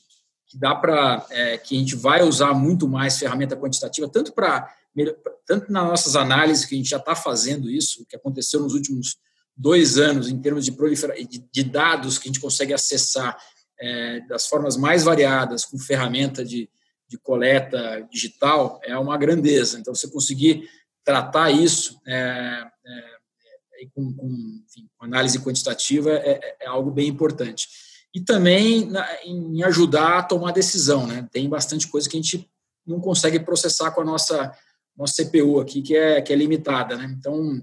que dá para é, que a gente vai usar muito mais ferramenta quantitativa, tanto para tanto nas nossas análises que a gente já está fazendo isso, o que aconteceu nos últimos dois anos em termos de, prolifera de, de dados que a gente consegue acessar é, das formas mais variadas, com ferramenta de, de coleta digital é uma grandeza. Então, você conseguir tratar isso é, é, com, com, enfim, análise quantitativa é, é, é, algo bem importante. E também na, em ajudar a tomar decisão. Né? Tem bastante coisa que a gente não consegue processar com a nossa, nossa CPU aqui, que é, que é limitada. Né? Então,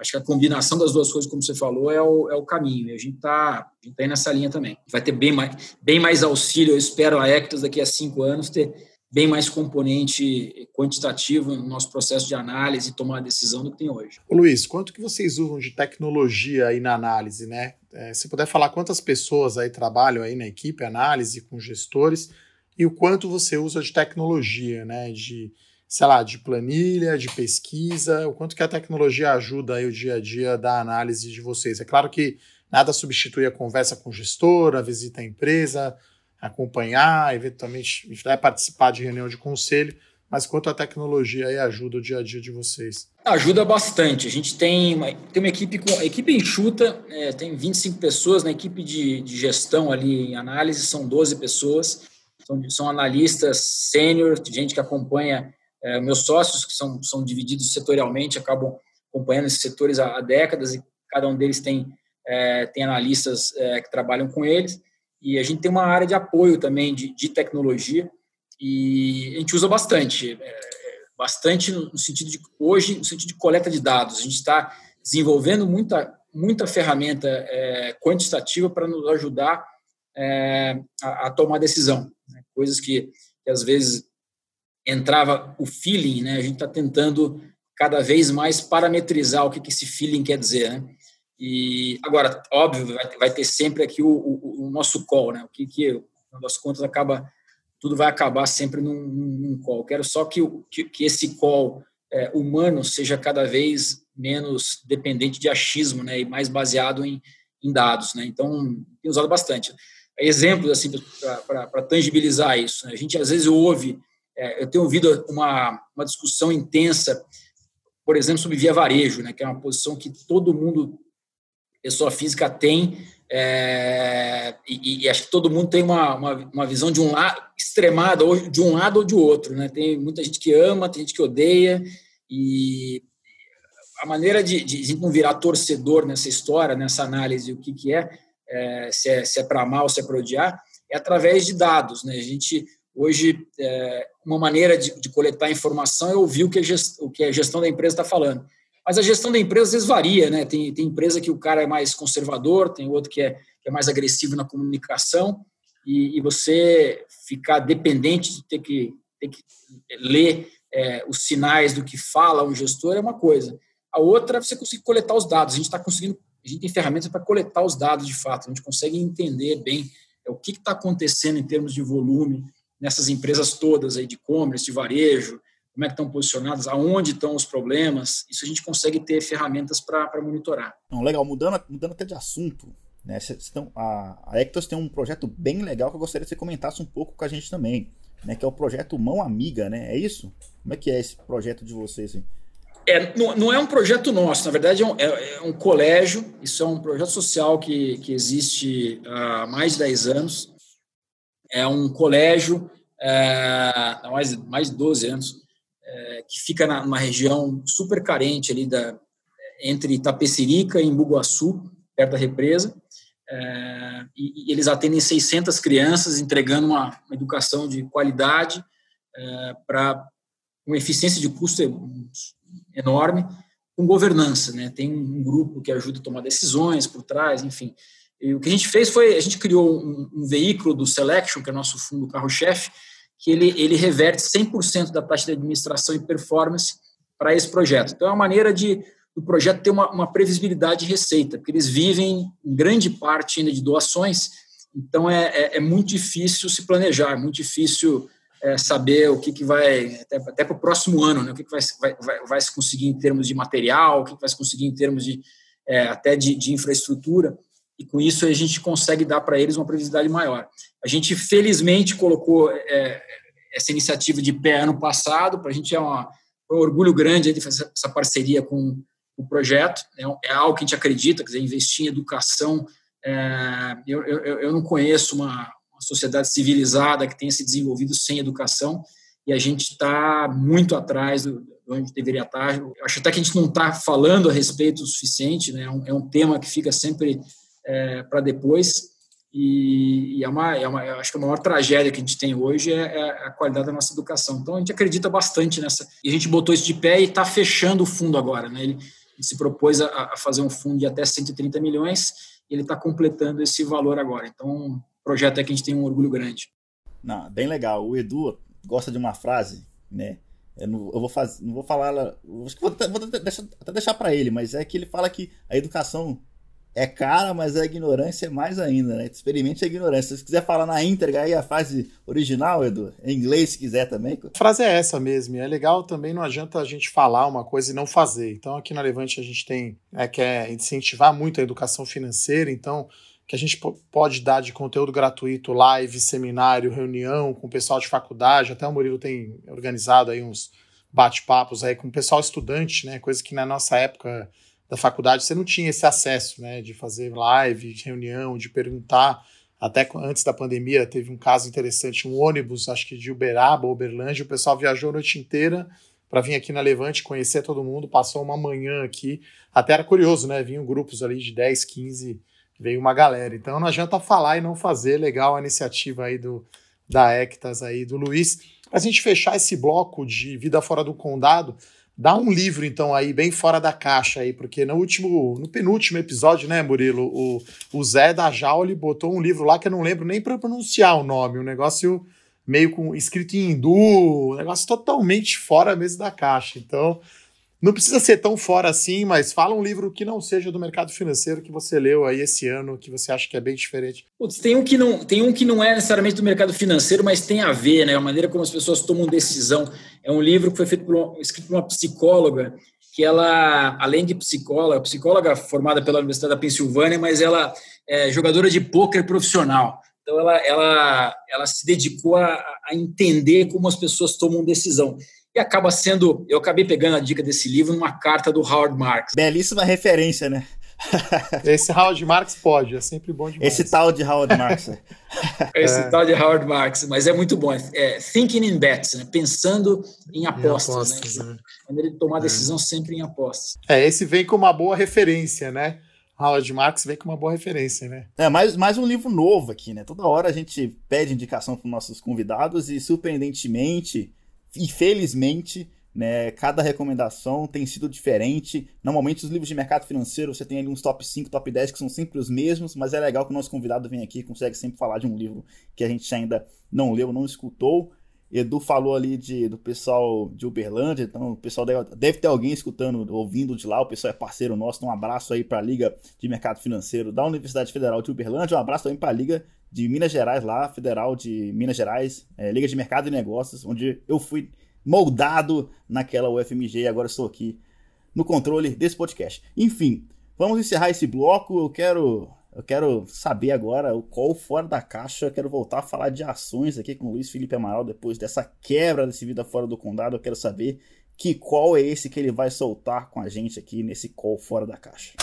acho que a combinação das duas coisas, como você falou, é o, é o caminho. E a gente está tá aí nessa linha também. Vai ter bem mais, bem mais auxílio, eu espero, a Ectas daqui a cinco anos ter bem mais componente quantitativo no nosso processo de análise e tomar decisão do que tem hoje. Ô Luiz, quanto que vocês usam de tecnologia aí na análise, né? É, se puder falar quantas pessoas aí trabalham aí na equipe análise com gestores e o quanto você usa de tecnologia, né? De sei lá, de planilha, de pesquisa, o quanto que a tecnologia ajuda aí o dia a dia da análise de vocês. É claro que nada substitui a conversa com o gestor, a visita à empresa, acompanhar, eventualmente vai participar de reunião de conselho, mas quanto a tecnologia aí ajuda o dia a dia de vocês? Ajuda bastante. A gente tem uma, tem uma equipe com equipe enxuta, é, tem 25 pessoas na equipe de, de gestão ali em análise, são 12 pessoas, são, são analistas sênior, gente que acompanha é, meus sócios, que são, são divididos setorialmente, acabam acompanhando esses setores há, há décadas e cada um deles tem, é, tem analistas é, que trabalham com eles. E a gente tem uma área de apoio também de, de tecnologia e a gente usa bastante, é, bastante no sentido de hoje, no sentido de coleta de dados. A gente está desenvolvendo muita, muita ferramenta é, quantitativa para nos ajudar é, a, a, tomar decisão. Né? Coisas que, que às vezes entrava o feeling, né? A gente está tentando cada vez mais parametrizar o que, que esse feeling quer dizer, né? E agora, óbvio, vai, ter sempre aqui o, o, o, nosso call, né? O que, que, no das contas, acaba tudo vai acabar sempre num, num call. Quero só que, que, que esse call é, humano seja cada vez menos dependente de achismo, né? E mais baseado em, em dados, né? Então, tem usado bastante. Exemplos assim para tangibilizar isso. Né? A gente às vezes ouve eu tenho ouvido uma, uma discussão intensa, por exemplo, sobre via varejo, né, que é uma posição que todo mundo, pessoa física, tem, é, e, e, acho que todo mundo tem uma, uma, uma, visão de um lado extremada, ou de um lado ou de outro. Né? Tem muita gente que ama, tem gente que odeia, e a maneira de, de a gente não virar torcedor nessa história, nessa análise, o que, que é, é se é, se é para mal, se é para odiar, é através de dados. Né? A gente Hoje, é, uma maneira de, de, coletar informação é ouvir o que, a gestão, o que a gestão da empresa está falando. Mas a gestão da empresa às vezes varia, né? Tem, tem empresa que o cara é mais conservador, tem outro que é, que é mais agressivo na comunicação, e, e, você ficar dependente de ter que, ter que ler é, os sinais do que fala um gestor é uma coisa. A outra é você conseguir coletar os dados. A gente está conseguindo, a gente tem ferramentas para coletar os dados de fato, a gente consegue entender bem é, o que está acontecendo em termos de volume, nessas empresas todas aí de e-commerce, de varejo, como é que estão posicionadas, aonde estão os problemas, isso a gente consegue ter ferramentas para monitorar. Não, legal, mudando, mudando até de assunto, né, então, a, a Ectos tem um projeto bem legal que eu gostaria que você comentasse um pouco com a gente também, né, que é o projeto Mão Amiga, né, é isso? Como é que é esse projeto de vocês? Hein? É, não, não, é um projeto nosso, na verdade é um, é, é um, colégio, isso é um projeto social que, que existe há mais de 10 anos, é um colégio é, há mais, mais de 12 anos, é, que fica na, numa região super carente ali da, entre Itapecerica e Embuguaçu, perto da represa, é, e, e, eles atendem 600 crianças, entregando uma, uma educação de qualidade é, para uma eficiência de custo enorme, com governança, né? Tem um grupo que ajuda a tomar decisões por trás, enfim. E o que a gente fez foi, a gente criou um, um veículo do Selection, que é nosso fundo carro-chefe, que ele, ele reverte 100% da taxa de administração e performance para esse projeto. Então, é uma maneira de do projeto ter uma, uma previsibilidade de receita, porque eles vivem em grande parte ainda de doações, então é, é, é muito difícil se planejar, é muito difícil é, saber o que, que vai, até, até para o próximo ano, né, o que, que vai, vai, vai, se conseguir em termos de material, o que, que vai se conseguir em termos de, é, até de, de infraestrutura e com isso a gente consegue dar para eles uma previsibilidade maior. A gente felizmente colocou é, essa iniciativa de pé ano passado, para a gente é uma, um orgulho grande de fazer essa parceria com o projeto, é, é, algo que a gente acredita, quer dizer, investir em educação, é, eu, eu, eu, não conheço uma, uma sociedade civilizada que tenha se desenvolvido sem educação e a gente está muito atrás do, onde deveria estar. Eu acho até que a gente não está falando a respeito o suficiente, né? É um, é um tema que fica sempre é, para depois. E, e, é, uma, é uma, acho que a maior tragédia que a gente tem hoje é, é, a qualidade da nossa educação. Então a gente acredita bastante nessa. E a gente botou isso de pé e está fechando o fundo agora. Né? Ele, ele se propôs a, a, fazer um fundo de até 130 milhões e ele está completando esse valor agora. Então, um projeto é que a gente tem um orgulho grande. Não, bem legal. O Edu gosta de uma frase, né? Eu não, eu vou fazer, não vou falar, acho que vou, vou deixar, até deixar para ele, mas é que ele fala que a educação é cara, mas a ignorância é mais ainda, né? Experimente a ignorância. Se quiser falar na íntegra aí a frase original, Edu, em inglês se quiser também. A frase é essa mesmo, é legal também, não adianta a gente falar uma coisa e não fazer. Então aqui na Levante a gente tem, é, quer incentivar muito a educação financeira, então que a gente pode dar de conteúdo gratuito, live, seminário, reunião com o pessoal de faculdade, até o Murilo tem organizado aí uns bate-papos aí com o pessoal estudante, né? Coisa que na nossa época da faculdade você não tinha esse acesso, né? De fazer live, de reunião, de perguntar. Até antes da pandemia teve um caso interessante, um ônibus, acho que de Uberaba, Uberlândia, o pessoal viajou a noite inteira para vir aqui na Levante, conhecer todo mundo, passou uma manhã aqui. Até era curioso, né? Vinham grupos ali de 10, 15, veio uma galera. Então não adianta falar e não fazer. Legal a iniciativa aí do da Ectas aí do Luiz. Para a gente fechar esse bloco de vida fora do condado, dá um livro então aí bem fora da caixa aí, porque no último, no penúltimo episódio, né, Murilo, o, o Zé da Jaule botou um livro lá que eu não lembro nem para pronunciar o nome, um negócio meio com escrito em hindu, um negócio totalmente fora mesmo da caixa. Então, não precisa ser tão fora assim, mas fala um livro que não seja do mercado financeiro que você leu aí esse ano, que você acha que é bem diferente. Putz, tem um que não, tem um que não é necessariamente do mercado financeiro, mas tem a ver, né? A maneira como as pessoas tomam decisão. É um livro que foi feito por escrito por uma psicóloga, que ela, além de psicóloga, psicóloga formada pela Universidade da Pensilvânia, mas ela é jogadora de pôquer profissional. Então ela, ela, ela se dedicou a, a entender como as pessoas tomam decisão e acaba sendo. Eu acabei pegando a dica desse livro numa carta do Howard Marks. Belíssima referência, né? [LAUGHS] Esse Howard Marks pode, é sempre bom demais. Esse tal de Howard Marks. [LAUGHS] Esse é. tal de Howard Marks, mas é muito bom. É, thinking in bets, né? pensando em apostas. Em apostas né? né? Maneira de tomar é. decisão sempre em apostas. É, esse vem com uma boa referência, né? Howard Marks vem com uma boa referência, né? É, mais, mais um livro novo aqui, né? Toda hora a gente pede indicação para os nossos convidados e, surpreendentemente, infelizmente, né, cada recomendação tem sido diferente. Normalmente, os livros de mercado financeiro você tem ali uns top 5, top 10 que são sempre os mesmos, mas é legal que o nosso convidado vem aqui e consegue sempre falar de um livro que a gente ainda não leu, não escutou. Edu falou ali de, do pessoal de Uberlândia, então o pessoal deve, deve ter alguém escutando, ouvindo de lá, o pessoal é parceiro nosso, então um abraço aí para a Liga de Mercado Financeiro da Universidade Federal de Uberlândia, um abraço também para a Liga de Minas Gerais lá, Federal de Minas Gerais, é, Liga de Mercado e Negócios, onde eu fui moldado naquela UFMG e agora estou aqui no controle desse podcast. Enfim, vamos encerrar esse bloco. Eu quero, eu quero saber agora o qual fora da caixa. Eu quero voltar a falar de ações aqui com o Luiz Felipe Amaral depois dessa quebra desse vida fora do condado. Eu quero saber que qual é esse que ele vai soltar com a gente aqui nesse call fora da caixa.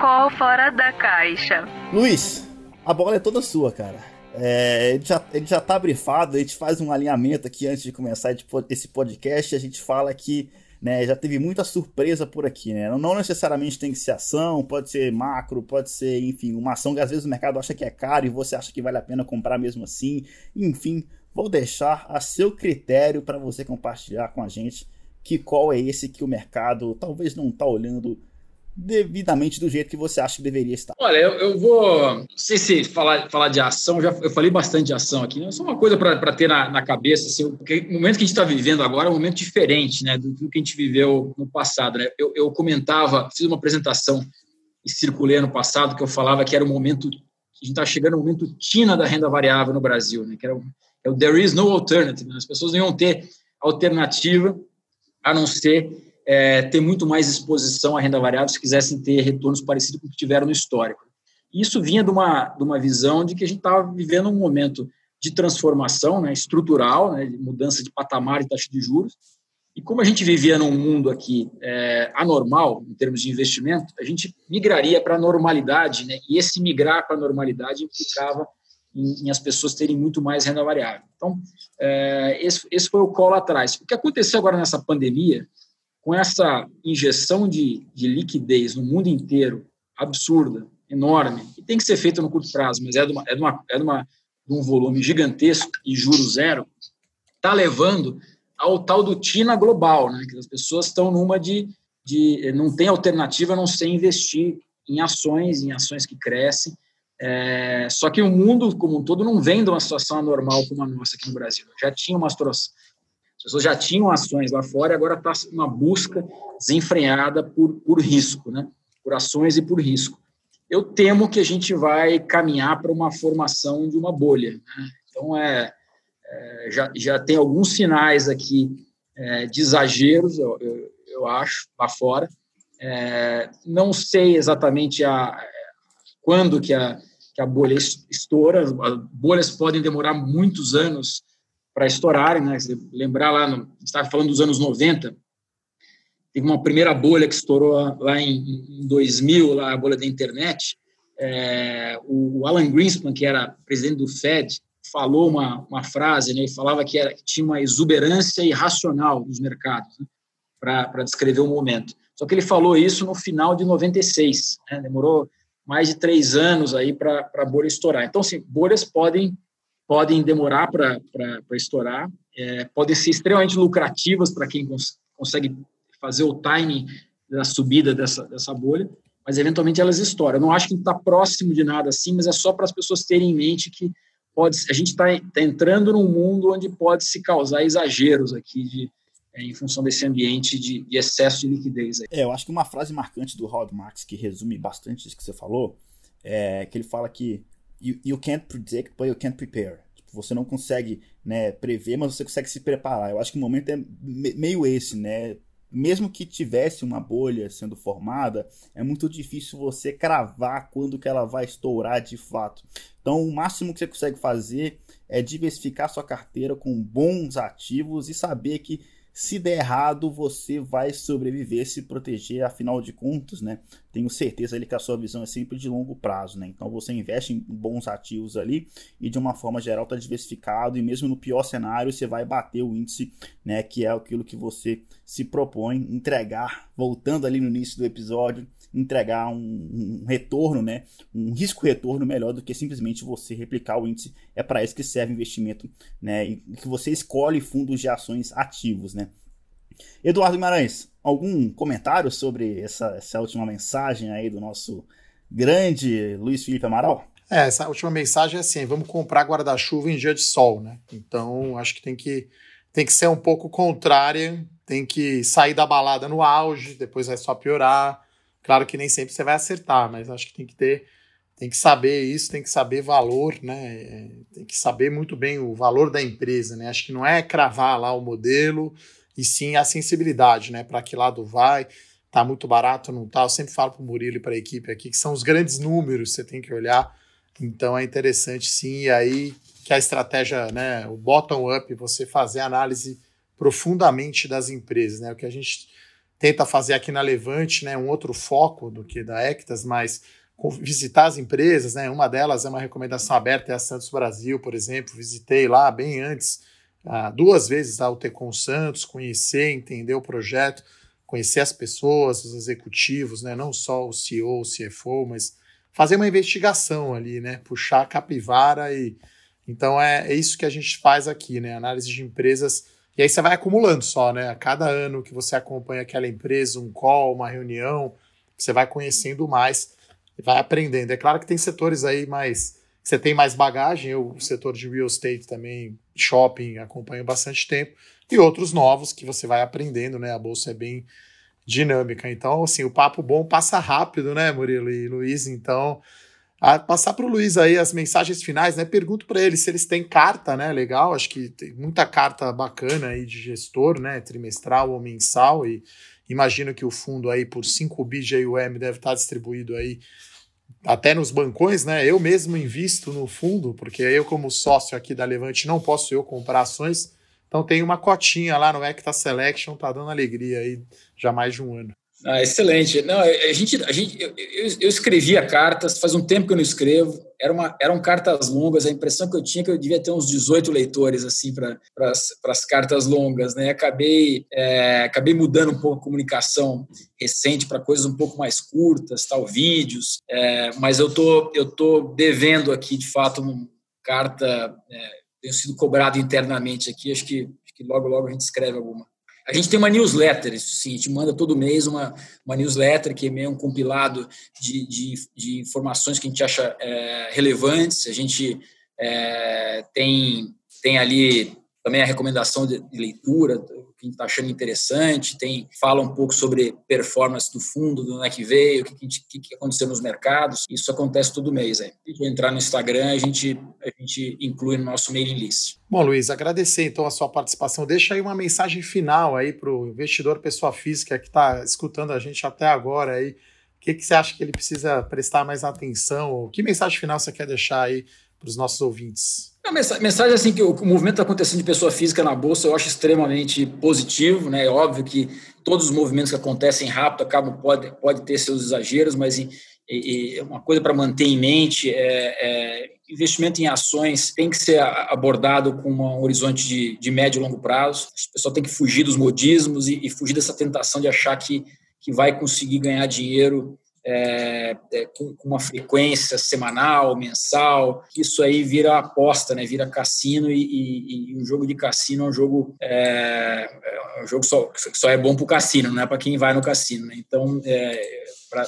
Call fora da caixa. Luiz, a bola é toda sua, cara. É, ele, já, ele já tá brifado, a gente faz um alinhamento aqui antes de começar esse podcast. A gente fala que né, já teve muita surpresa por aqui, né? Não necessariamente tem que ser ação, pode ser macro, pode ser, enfim, uma ação que às vezes o mercado acha que é caro e você acha que vale a pena comprar mesmo assim. Enfim, vou deixar a seu critério para você compartilhar com a gente que qual é esse que o mercado talvez não está olhando devidamente do jeito que você acha que deveria estar? Olha, eu, eu vou. Não sei se falar, falar de ação, já, eu falei bastante de ação aqui, né? Só uma coisa para ter na, na cabeça. Assim, porque o momento que a gente está vivendo agora é um momento diferente né, do, do, que a gente viveu no passado. Né? Eu, eu comentava, fiz uma apresentação e circulei ano passado que eu falava que era o momento. A gente está chegando no momento tina da renda variável no Brasil, né? que era o, é o There is no alternative. Né? As pessoas não iam ter alternativa a não ser é, ter muito mais exposição à renda variável se quisessem ter retornos parecidos com o que tiveram no histórico. Isso vinha de uma, de uma visão de que a gente estava vivendo um momento de transformação né, estrutural, né, de mudança de patamar e taxa de juros. E como a gente vivia num mundo aqui é, anormal, em termos de investimento, a gente migraria para a normalidade, né, e esse migrar para a normalidade implicava em, em, as pessoas terem muito mais renda variável. Então, é, esse, esse foi o colo atrás. O que aconteceu agora nessa pandemia, com essa injeção de, de liquidez no mundo inteiro, absurda, enorme, que tem que ser feita no curto prazo, mas é de, uma, é de, uma, é de, uma, de um volume gigantesco e juro zero, está levando ao tal do TINA global, né? que as pessoas estão numa de, de não tem alternativa a não ser investir em ações, em ações que crescem, é, só que o mundo como um todo não vem de uma situação anormal como a nossa aqui no Brasil. Já tinha uma situação, as pessoas já tinham ações lá fora e agora está uma busca desenfreada por, por risco, né? por ações e por risco. Eu temo que a gente vai caminhar para uma formação de uma bolha. Né? Então, é, é, já, já tem alguns sinais aqui é, de exageros, eu, eu, eu, acho, lá fora. É, não sei exatamente a, quando que a, que a bolha estoura. As bolhas podem demorar muitos anos para estourarem. Né? Se lembrar lá, estava falando dos anos 90, teve uma primeira bolha que estourou lá em, em 2000, lá a bolha da internet. É, o Alan Greenspan, que era presidente do Fed, falou uma, uma frase, né? ele falava que, era, que tinha uma exuberância irracional nos mercados né? para descrever o momento. Só que ele falou isso no final de 96, né? demorou mais de três anos aí para a bolha estourar. Então, sim, bolhas podem, podem demorar para estourar, é, podem ser extremamente lucrativas para quem cons consegue fazer o timing da subida dessa, dessa bolha, mas eventualmente elas estouram. Eu não acho que está próximo de nada assim, mas é só para as pessoas terem em mente que pode, a gente está tá entrando num mundo onde pode se causar exageros aqui de, é, em função desse ambiente de, de, excesso de liquidez. Aí. É, eu acho que uma frase marcante do Rod Marx que resume bastante isso que você falou é que ele fala que you, you can't predict, but you can't prepare. Tipo, você não consegue né, prever, mas você consegue se preparar. Eu acho que o momento é meio esse, né? mesmo que tivesse uma bolha sendo formada, é muito difícil você cravar quando que ela vai estourar de fato. Então, o máximo que você consegue fazer é diversificar sua carteira com bons ativos e saber que se der errado, você vai sobreviver, se proteger, afinal de contas, né? Tenho certeza ali que a sua visão é sempre de longo prazo, né? Então você investe em bons ativos ali e de uma forma geral está diversificado e mesmo no pior cenário você vai bater o índice, né? Que é aquilo que você se propõe entregar. Voltando ali no início do episódio, entregar um, um retorno, né? Um risco-retorno melhor do que simplesmente você replicar o índice. É para isso que serve investimento, né? E que você escolhe fundos de ações ativos, né? Eduardo Guimarães, algum comentário sobre essa, essa última mensagem aí do nosso grande Luiz Felipe Amaral? É, essa última mensagem é assim: vamos comprar guarda-chuva em dia de sol, né? Então, acho que tem que, tem que ser um pouco contrária, tem que sair da balada no auge, depois vai só piorar. Claro que nem sempre você vai acertar, mas acho que tem que ter, tem que saber isso, tem que saber valor, né? É, tem que saber muito bem o valor da empresa, né? Acho que não é cravar lá o modelo, e sim a sensibilidade, né? Para que lado vai, tá muito barato, não tá? Eu sempre falo para o Murilo e para a equipe aqui que são os grandes números que você tem que olhar. Então é interessante sim, e aí que a estratégia, né, o bottom up, você fazer análise profundamente das empresas, né? O que a gente tenta fazer aqui na Levante, né, um outro foco do que da Ectas, mas visitar as empresas, né? Uma delas é uma recomendação aberta, é a Santos Brasil, por exemplo. Visitei lá bem antes, ah, duas vezes a UTCom Santos, conhecer, entender o projeto, conhecer as pessoas, os executivos, né? Não só o CEO, o CFO, mas fazer uma investigação ali, né? Puxar a capivara e então é, é isso que a gente faz aqui, né? Análise de empresas e aí você vai acumulando só, né? A cada ano que você acompanha aquela empresa, um call, uma reunião, você vai conhecendo mais e vai aprendendo. É claro que tem setores aí mais. Você tem mais bagagem, eu, o setor de real estate também, shopping, acompanho bastante tempo, e outros novos que você vai aprendendo, né? A bolsa é bem dinâmica. Então, assim, o papo bom passa rápido, né, Murilo e Luiz? Então, a passar para o Luiz aí as mensagens finais, né? Pergunto para eles se eles têm carta, né? Legal, acho que tem muita carta bacana aí de gestor, né? Trimestral ou mensal e imagino que o fundo aí por 5 bi de AUM deve estar distribuído aí até nos bancões, né? Eu mesmo invisto no fundo, porque eu como sócio aqui da Levante não posso eu comprar ações, então tem uma cotinha lá no Ecta Selection, tá dando alegria aí já mais de um ano. Ah, excelente. Não, a gente, a gente, eu, eu, escrevia cartas, faz um tempo que eu não escrevo. Era uma, eram cartas longas. A impressão que eu tinha é que eu devia ter uns 18 leitores assim para as cartas longas, né? Acabei, é, acabei mudando um pouco a comunicação recente para coisas um pouco mais curtas, tal, vídeos. É, mas eu tô, eu tô devendo aqui de fato uma carta. É, tenho sido cobrado internamente aqui. Acho que, acho que logo logo a gente escreve alguma. A gente tem uma newsletter, isso sim, a gente manda todo mês uma, uma newsletter que é meio um compilado de, de, de informações que a gente acha é, relevantes. A gente é, tem, tem ali também a recomendação de, de leitura, que está achando interessante, tem fala um pouco sobre performance do fundo, do onde é que veio, o que, que, que, aconteceu nos mercados. Isso acontece todo mês. Aí. Se entrar no Instagram, a gente, a gente inclui no nosso mailing list. Bom, Luiz, agradecer então a sua participação. Deixa aí uma mensagem final aí para o investidor pessoa física que está escutando a gente até agora aí. O que, que você acha que ele precisa prestar mais atenção? Que mensagem final você quer deixar aí para os nossos ouvintes? A mensagem assim que o movimento está acontecendo de pessoa física na bolsa eu acho extremamente positivo, né? É óbvio que todos os movimentos que acontecem rápido acabam pode pode ter seus exageros, mas e, e, uma coisa para manter em mente é, é, investimento em ações tem que ser abordado com um horizonte de, de médio e longo prazo. O pessoal tem que fugir dos modismos e, e fugir dessa tentação de achar que que vai conseguir ganhar dinheiro é, é, com, com, uma frequência semanal, mensal, isso aí vira aposta, né? vira cassino e, e, e um jogo de cassino é um jogo, é, é um jogo só, que só é bom para o cassino, não é para quem vai no cassino. Né? Então, é,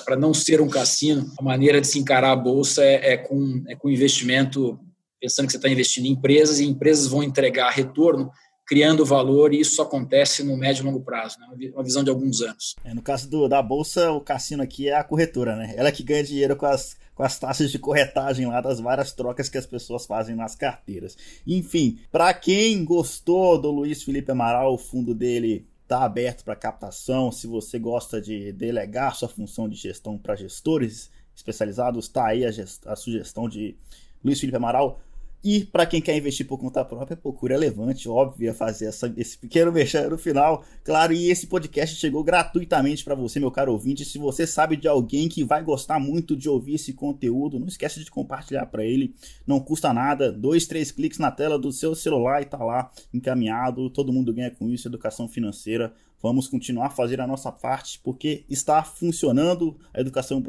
para não ser um cassino, a maneira de se encarar a bolsa é, é com, é com investimento, pensando que você está investindo em empresas e empresas vão entregar retorno criando valor e isso acontece no médio e longo prazo, né? uma visão de alguns anos. É, no caso do, da bolsa, o cassino aqui é a corretora, né? Ela que ganha dinheiro com as, com as taxas de corretagem lá das várias trocas que as pessoas fazem nas carteiras. Enfim, para quem gostou do Luiz Felipe Amaral, o fundo dele está aberto para captação. Se você gosta de delegar sua função de gestão para gestores especializados, está aí a, a sugestão de Luiz Felipe Amaral. E para quem quer investir por conta própria, procura Levante, óbvio, fazer essa, esse pequeno mexer no final. Claro, e esse podcast chegou gratuitamente para você, meu caro ouvinte. Se você sabe de alguém que vai gostar muito de ouvir esse conteúdo, não esquece de compartilhar para ele. Não custa nada, dois, três cliques na tela do seu celular e tá lá encaminhado. Todo mundo ganha com isso, educação financeira. Vamos continuar a fazer a nossa parte porque está funcionando. A educação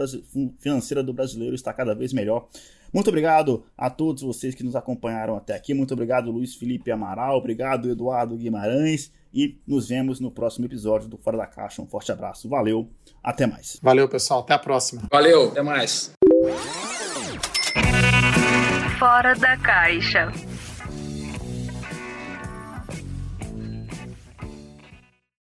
financeira do brasileiro está cada vez melhor. Muito obrigado a todos vocês que nos acompanharam até aqui. Muito obrigado, Luiz Felipe Amaral. Obrigado, Eduardo Guimarães. E nos vemos no próximo episódio do Fora da Caixa. Um forte abraço. Valeu. Até mais. Valeu, pessoal. Até a próxima. Valeu. Até mais. Fora da Caixa.